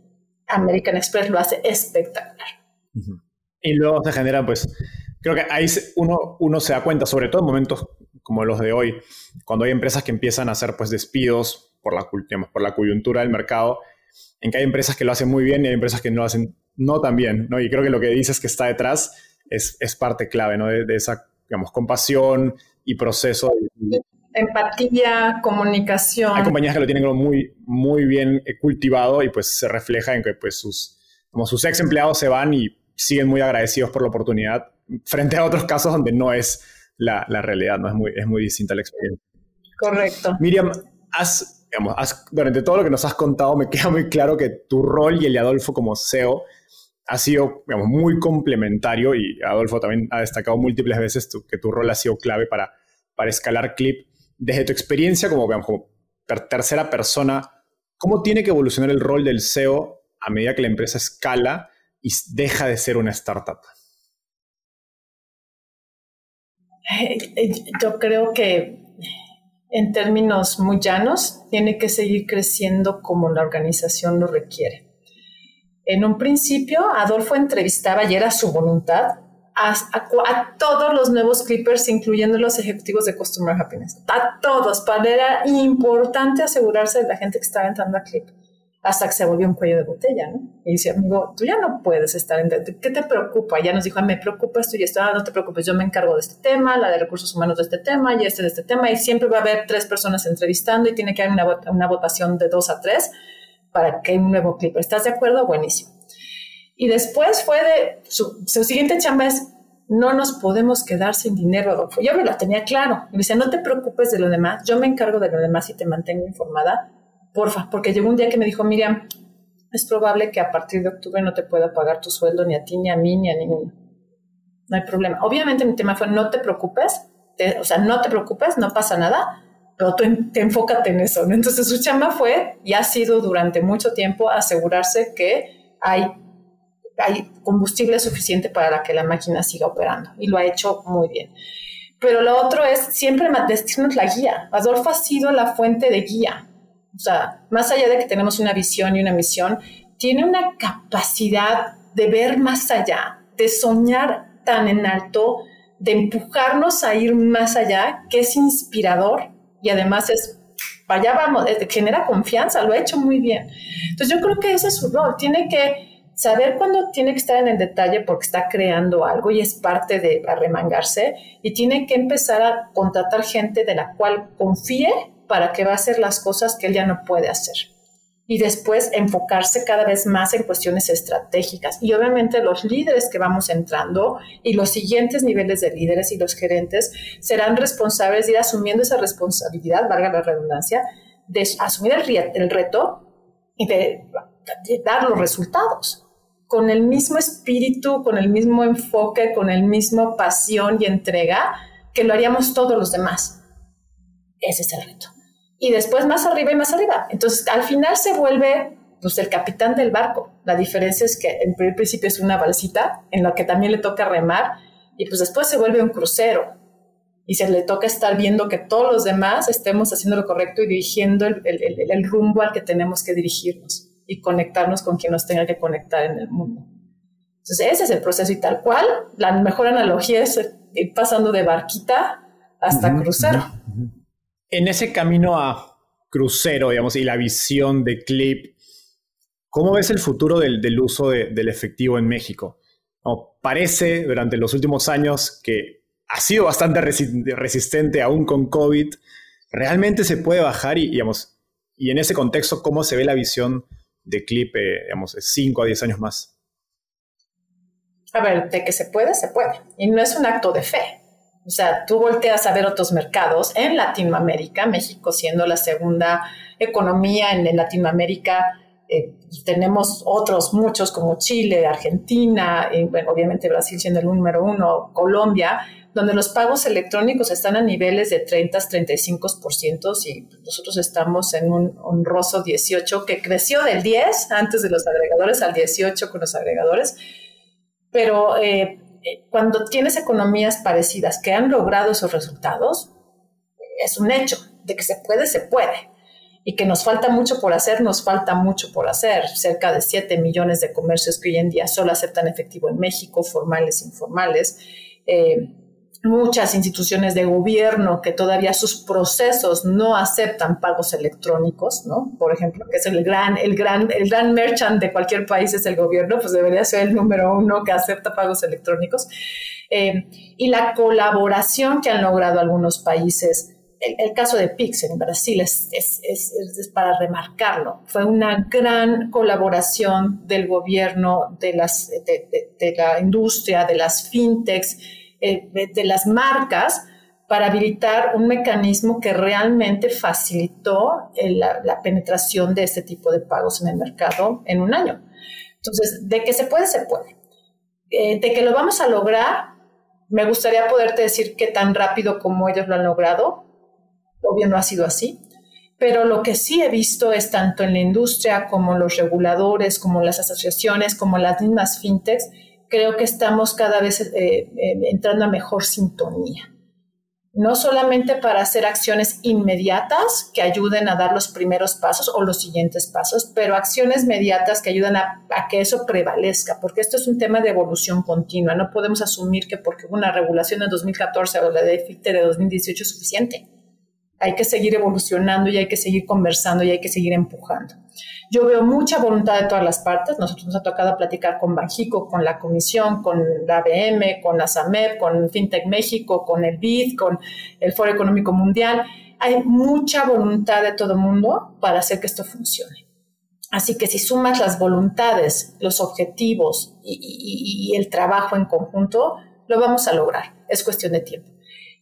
American Express lo hace espectacular. Y luego se genera, pues, creo que ahí uno, uno se da cuenta, sobre todo en momentos como los de hoy, cuando hay empresas que empiezan a hacer pues despidos por la, por la coyuntura del mercado, en que hay empresas que lo hacen muy bien y hay empresas que no lo hacen no tan bien, ¿no? Y creo que lo que dices que está detrás es, es parte clave, ¿no? De, esa, digamos, compasión y proceso. Empatía, comunicación. Hay compañías que lo tienen muy, muy bien eh, cultivado y pues se refleja en que pues sus, como sus ex empleados se van y siguen muy agradecidos por la oportunidad frente a otros casos donde no es la, la realidad, ¿no? Es muy, es muy distinta la experiencia. Correcto. Miriam, has, digamos, durante todo lo que nos has contado me [LAUGHS] queda muy claro que tu rol y el de Adolfo como CEO ha sido digamos, muy complementario y Adolfo también ha destacado múltiples veces que tu rol ha sido clave para, para escalar Clip desde tu experiencia como, como tercera persona, ¿cómo tiene que evolucionar el rol del SEO a medida que la empresa escala y deja de ser una startup? Eh, yo creo que en términos muy llanos, tiene que seguir creciendo como la organización lo requiere. En un principio, Adolfo entrevistaba y era su voluntad a, todos los nuevos clippers, incluyendo los ejecutivos de Customer Happiness. A todos, para era importante asegurarse de la gente que estaba entrando a Clip. hasta que se volvió un cuello de botella, ¿no? Y dice, amigo, tú ya no puedes estar en... ¿Qué te preocupa? Ya nos dijo, me preocupa esto y esto, ah, no te preocupes, yo me encargo de este tema, la de recursos humanos de este tema y este de este tema, y siempre va a haber tres personas entrevistando y tiene que haber una, una votación de dos a tres para que un nuevo clip. ¿Estás de acuerdo? Buenísimo. Y después fue de, su, su siguiente chamba es, no nos podemos quedar sin dinero. Yo me lo tenía claro. Y dice, no te preocupes de lo demás, yo me encargo de lo demás y te mantengo informada porfa, porque llegó un día que me dijo, Miriam, es probable que a partir de octubre no te pueda pagar tu sueldo ni a ti, ni a mí, ni a ninguno. No hay problema. Obviamente mi tema fue, no te preocupes, o sea, no te preocupes, no pasa nada, pero tú te enfócate en eso. Entonces su chamba fue, y ha sido durante mucho tiempo, asegurarse que hay, hay combustible suficiente para que la máquina siga operando. Y lo ha hecho muy bien. Pero lo otro es siempre decirnos la guía. Adolfo ha sido la fuente de guía o sea, más allá de que tenemos una visión y una misión, tiene una capacidad de ver más allá, de soñar tan en alto, de empujarnos a ir más allá, que es inspirador y además es, vaya vamos, genera confianza, lo ha hecho muy bien. Entonces yo creo que ese es su rol, tiene que saber cuándo tiene que estar en el detalle porque está creando algo y es parte de arremangarse y tiene que empezar a contratar gente de la cual confíe para que va a hacer las cosas que él ya no puede hacer. Y después enfocarse cada vez más en cuestiones estratégicas. Y obviamente los líderes que vamos entrando y los siguientes niveles de líderes y los gerentes serán responsables de ir asumiendo esa responsabilidad, valga la redundancia, de asumir el, reto y de, de dar los resultados con el mismo espíritu, con el mismo enfoque, con el mismo pasión y entrega que lo haríamos todos los demás. Ese es el reto y después más arriba y más arriba. Entonces, al final se vuelve pues el capitán del barco. La diferencia es que en primer principio es una balsita en la que también le toca remar y pues después se vuelve un crucero y se le toca estar viendo que todos los demás estemos haciendo lo correcto y dirigiendo el, el, el rumbo al que tenemos que dirigirnos y conectarnos con quien nos tenga que conectar en el mundo. Entonces ese es el proceso y tal cual, la mejor analogía es ir pasando de barquita hasta crucero en ese camino a crucero, digamos, y la visión de Clip, ¿cómo ves el futuro del, uso del efectivo en México? parece durante los últimos años que ha sido bastante resistente aún con COVID. ¿Realmente se puede bajar y, digamos, y en ese contexto, cómo se ve la visión de Clip, eh, digamos, 5 a 10 años más? A ver, de que se puede, se puede. Y no es un acto de fe. O sea, tú volteas a ver otros mercados en Latinoamérica, México siendo la segunda economía en, Latinoamérica, eh, tenemos otros muchos como Chile, Argentina, y, bueno, obviamente Brasil siendo el número uno, Colombia, donde los pagos electrónicos están a niveles de 30-35% y nosotros estamos en un honroso 18 que creció del 10 antes de los agregadores al 18 con los agregadores, pero eh, cuando tienes economías parecidas que han logrado esos resultados, es un hecho de que se puede, se puede. Y que nos falta mucho por hacer, nos falta mucho por hacer. Cerca de 7 millones de comercios que hoy en día solo aceptan efectivo en México, formales, informales. Eh, muchas instituciones de gobierno que todavía sus procesos no aceptan pagos electrónicos, ¿no? Por ejemplo, que es el gran, el gran, el gran merchant de cualquier país es el gobierno, pues debería ser el número uno que acepta pagos electrónicos. Eh, y la colaboración que han logrado algunos países, el, caso de Pix en Brasil es, es, para remarcarlo. Fue una gran colaboración del gobierno, de, las, de, de la industria, de las fintechs, eh, de las marcas para habilitar un mecanismo que realmente facilitó eh, la, penetración de este tipo de pagos en el mercado en un año. Entonces, de que se puede, se puede. Eh, de que lo vamos a lograr, me gustaría poderte decir qué tan rápido como ellos lo han logrado. Obvio no ha sido así, pero lo que sí he visto es tanto en la industria como los reguladores, como las asociaciones, como las mismas fintechs, creo que estamos cada vez eh, eh, entrando a mejor sintonía. No solamente para hacer acciones inmediatas que ayuden a dar los primeros pasos o los siguientes pasos, pero acciones inmediatas que ayuden a, que eso prevalezca, porque esto es un tema de evolución continua. No podemos asumir que porque hubo una regulación en 2014 o la de FICTE de 2018 es suficiente. Hay que seguir evolucionando y hay que seguir conversando y hay que seguir empujando. Yo veo mucha voluntad de todas las partes. Nosotros nos ha tocado platicar con Banjico, con la Comisión, con la ABM, con la SAMEP, con FinTech México, con el BID, con el Foro Económico Mundial. Hay mucha voluntad de todo el mundo para hacer que esto funcione. Así que si sumas las voluntades, los objetivos y, el trabajo en conjunto, lo vamos a lograr. Es cuestión de tiempo.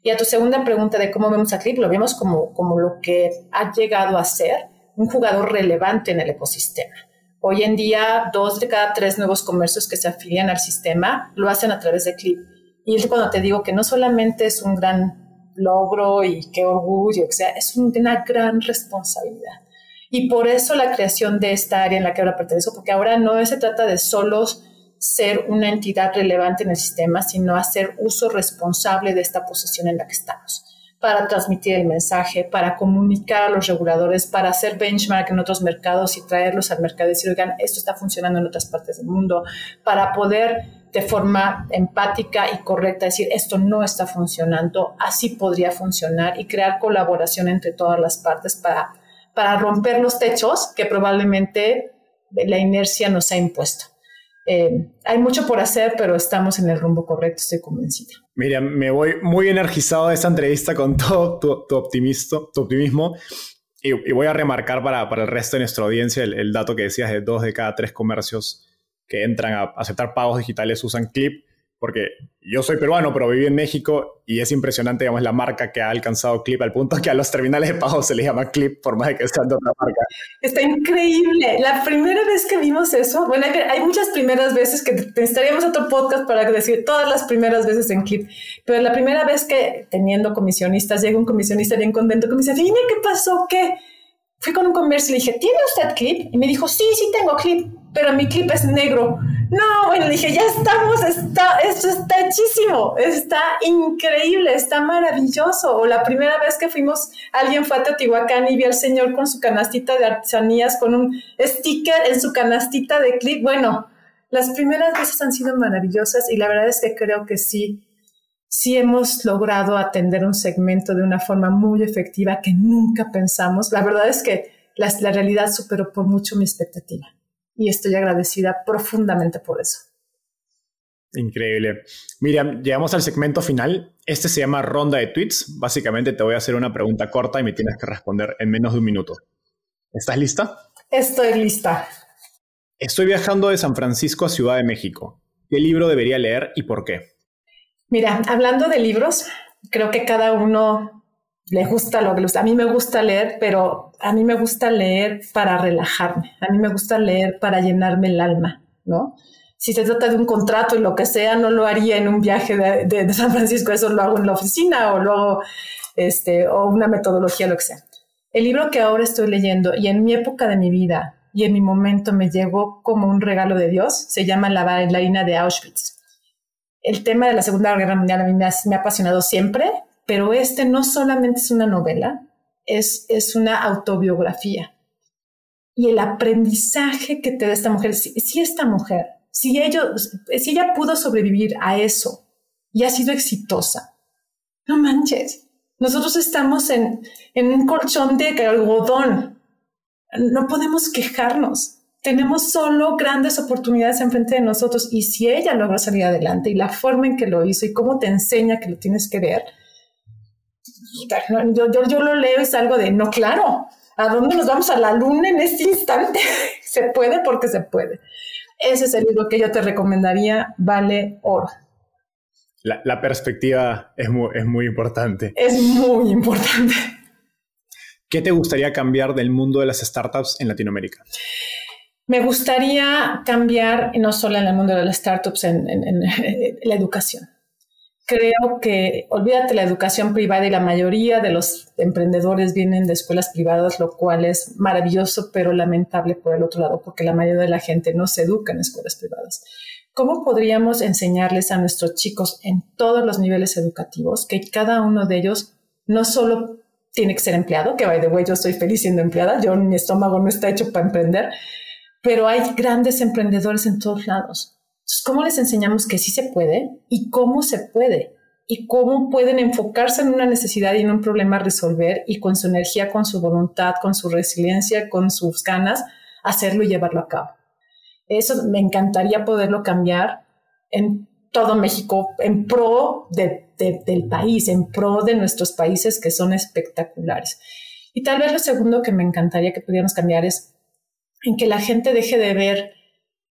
Y a tu segunda pregunta de cómo vemos a Clip, lo vemos como, como lo que ha llegado a ser un jugador relevante en el ecosistema. Hoy en día, dos de cada tres nuevos comercios que se afilian al sistema lo hacen a través de Clip. Y es cuando te digo que no solamente es un gran logro y qué orgullo, o sea, es una gran responsabilidad. Y por eso la creación de esta área en la que ahora pertenezco, porque ahora no se trata de solo ser una entidad relevante en el sistema, sino hacer uso responsable de esta posición en la que estamos para transmitir el mensaje, para comunicar a los reguladores, para hacer benchmark en otros mercados y traerlos al mercado y decir, oigan, esto está funcionando en otras partes del mundo, para poder de forma empática y correcta decir, esto no está funcionando, así podría funcionar y crear colaboración entre todas las partes para para romper los techos que probablemente la inercia nos ha impuesto. Eh, hay mucho por hacer, pero estamos en el rumbo correcto, estoy convencida. Miriam, me voy muy energizado de esta entrevista con todo tu, tu, tu optimismo. Y, voy a remarcar para, para, el resto de nuestra audiencia el, el, dato que decías de dos de cada tres comercios que entran a aceptar pagos digitales usan Clip porque yo soy peruano, pero viví en México y es impresionante, digamos, la marca que ha alcanzado Clip al punto que a los terminales de pago se les llama Clip por más de que sean de otra marca. Está increíble. La primera vez que vimos eso, bueno, hay, muchas primeras veces que necesitaríamos otro podcast para decir todas las primeras veces en Clip, pero la primera vez que teniendo comisionistas, llega un comisionista bien contento que me dice, dime qué pasó, qué. Fui con un comercio y le dije, ¿tiene usted Clip? Y me dijo, sí, sí tengo Clip pero mi clip es negro. No, bueno, dije, ya estamos, está, esto está hechísimo, está increíble, está maravilloso. O la primera vez que fuimos, alguien fue a Teotihuacán y vio al señor con su canastita de artesanías, con un sticker en su canastita de clip. Bueno, las primeras veces han sido maravillosas y la verdad es que creo que sí, sí hemos logrado atender un segmento de una forma muy efectiva que nunca pensamos. La verdad es que la realidad superó por mucho mi expectativa y estoy agradecida profundamente por eso. Increíble. Miriam, llegamos al segmento final. Este se llama ronda de tweets. Básicamente te voy a hacer una pregunta corta y me tienes que responder en menos de un minuto. ¿Estás lista? Estoy lista. Estoy viajando de San Francisco a Ciudad de México. ¿Qué libro debería leer y por qué? Mira, hablando de libros, creo que cada uno le gusta lo que le gusta. A mí me gusta leer, pero a mí me gusta leer para relajarme. A mí me gusta leer para llenarme el alma, ¿no? Si se trata de un contrato y lo que sea, no lo haría en un viaje de, San Francisco, eso lo hago en la oficina o luego, este, o una metodología, lo que sea. El libro que ahora estoy leyendo y en mi época de mi vida y en mi momento me llegó como un regalo de Dios, se llama La bailarina de Auschwitz. El tema de la Segunda Guerra Mundial a mí me ha apasionado siempre, pero este no solamente es una novela, es, es una autobiografía. Y el aprendizaje que te da esta mujer, si, esta mujer, si, ellos, si ella pudo sobrevivir a eso y ha sido exitosa, no manches, nosotros estamos en, en un colchón de algodón, no podemos quejarnos. Tenemos solo grandes oportunidades enfrente de nosotros y si ella logra salir adelante y la forma en que lo hizo y cómo te enseña que lo tienes que ver, yo, yo, yo lo leo y salgo de, no, claro, ¿a dónde nos vamos a la luna en este instante? [LAUGHS] se puede porque se puede. Ese es el libro que yo te recomendaría, vale oro. La, la perspectiva es muy, es muy importante. Es muy importante. ¿Qué te gustaría cambiar del mundo de las startups en Latinoamérica? Me gustaría cambiar, no solo en el mundo de las startups, en, en, en la educación creo que olvídate la educación privada y la mayoría de los emprendedores vienen de escuelas privadas, lo cual es maravilloso, pero lamentable por el otro lado, porque la mayoría de la gente no se educa en escuelas privadas. ¿Cómo podríamos enseñarles a nuestros chicos en todos los niveles educativos que cada uno de ellos no solo tiene que ser empleado, que by the way yo estoy feliz siendo empleada, yo mi estómago no está hecho para emprender, pero hay grandes emprendedores en todos lados ¿cómo les enseñamos que sí se puede y cómo se puede? y cómo pueden enfocarse en una necesidad y en un problema a resolver y con su energía, con su voluntad, con su resiliencia, con sus ganas, hacerlo y llevarlo a cabo. Eso me encantaría poderlo cambiar en todo México, en pro del país, en pro de nuestros países que son espectaculares. Y tal vez lo segundo que me encantaría que pudiéramos cambiar es en que la gente deje de ver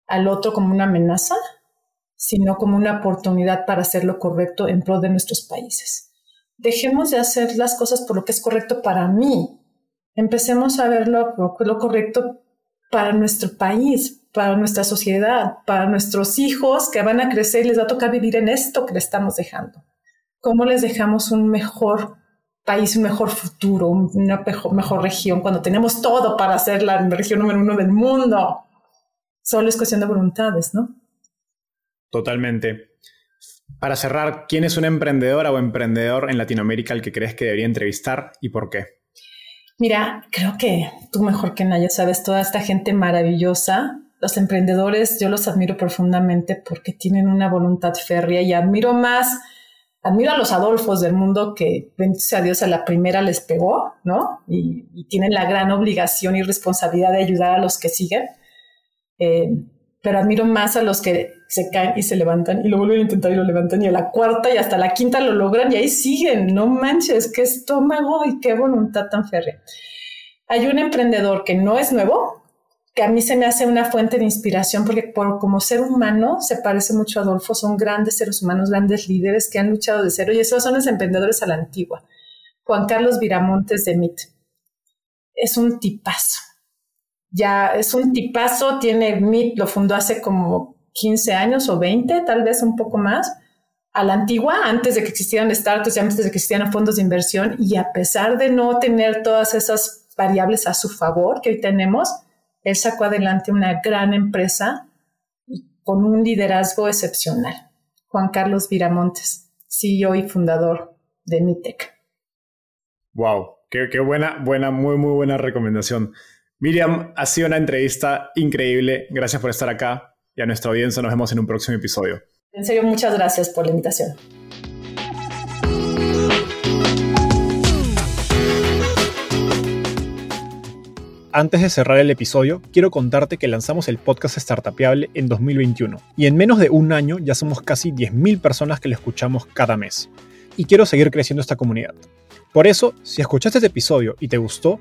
al otro como una amenaza sino como una oportunidad para hacer lo correcto en pro de nuestros países. Dejemos de hacer las cosas por lo que es correcto para mí. Empecemos a ver lo, lo correcto para nuestro país, para nuestra sociedad, para nuestros hijos que van a crecer y les va a tocar vivir en esto que le estamos dejando. ¿Cómo les dejamos un mejor país, un mejor futuro, una mejor, mejor región cuando tenemos todo para ser la región número uno del mundo? Solo es cuestión de voluntades, ¿no? Totalmente. Para cerrar, ¿quién es una emprendedora o emprendedor en Latinoamérica al que crees que debería entrevistar y por qué? Mira, creo que tú mejor que nadie sabes toda esta gente maravillosa. Los emprendedores yo los admiro profundamente porque tienen una voluntad férrea y admiro más, admiro a los Adolfos del mundo que, bendito a Dios, a la primera les pegó, ¿no? Y, tienen la gran obligación y responsabilidad de ayudar a los que siguen. Eh, pero admiro más a los que se caen y se levantan y lo vuelven a intentar y lo levantan y a la cuarta y hasta la quinta lo logran y ahí siguen. No manches, qué estómago y qué voluntad tan férrea. Hay un emprendedor que no es nuevo, que a mí se me hace una fuente de inspiración porque por, como ser humano se parece mucho a Adolfo, son grandes seres humanos, grandes líderes que han luchado de cero y esos son los emprendedores a la antigua. Juan Carlos Viramontes de MIT. Es un tipazo. Ya es un tipazo, tiene MIT, lo fundó hace como 15 años o 20, tal vez un poco más, a la antigua, antes de que existieran startups y antes de que existieran fondos de inversión, y a pesar de no tener todas esas variables a su favor que hoy tenemos, él sacó adelante una gran empresa con un liderazgo excepcional. Juan Carlos Viramontes, CEO y fundador de Nitec. Wow, qué, qué buena, buena, muy, muy buena recomendación. Miriam, ha sido una entrevista increíble. Gracias por estar acá y a nuestra audiencia nos vemos en un próximo episodio. En serio, muchas gracias por la invitación. Antes de cerrar el episodio, quiero contarte que lanzamos el podcast Startupiable en 2021 y en menos de un año ya somos casi 10.000 personas que lo escuchamos cada mes. Y quiero seguir creciendo esta comunidad. Por eso, si escuchaste este episodio y te gustó,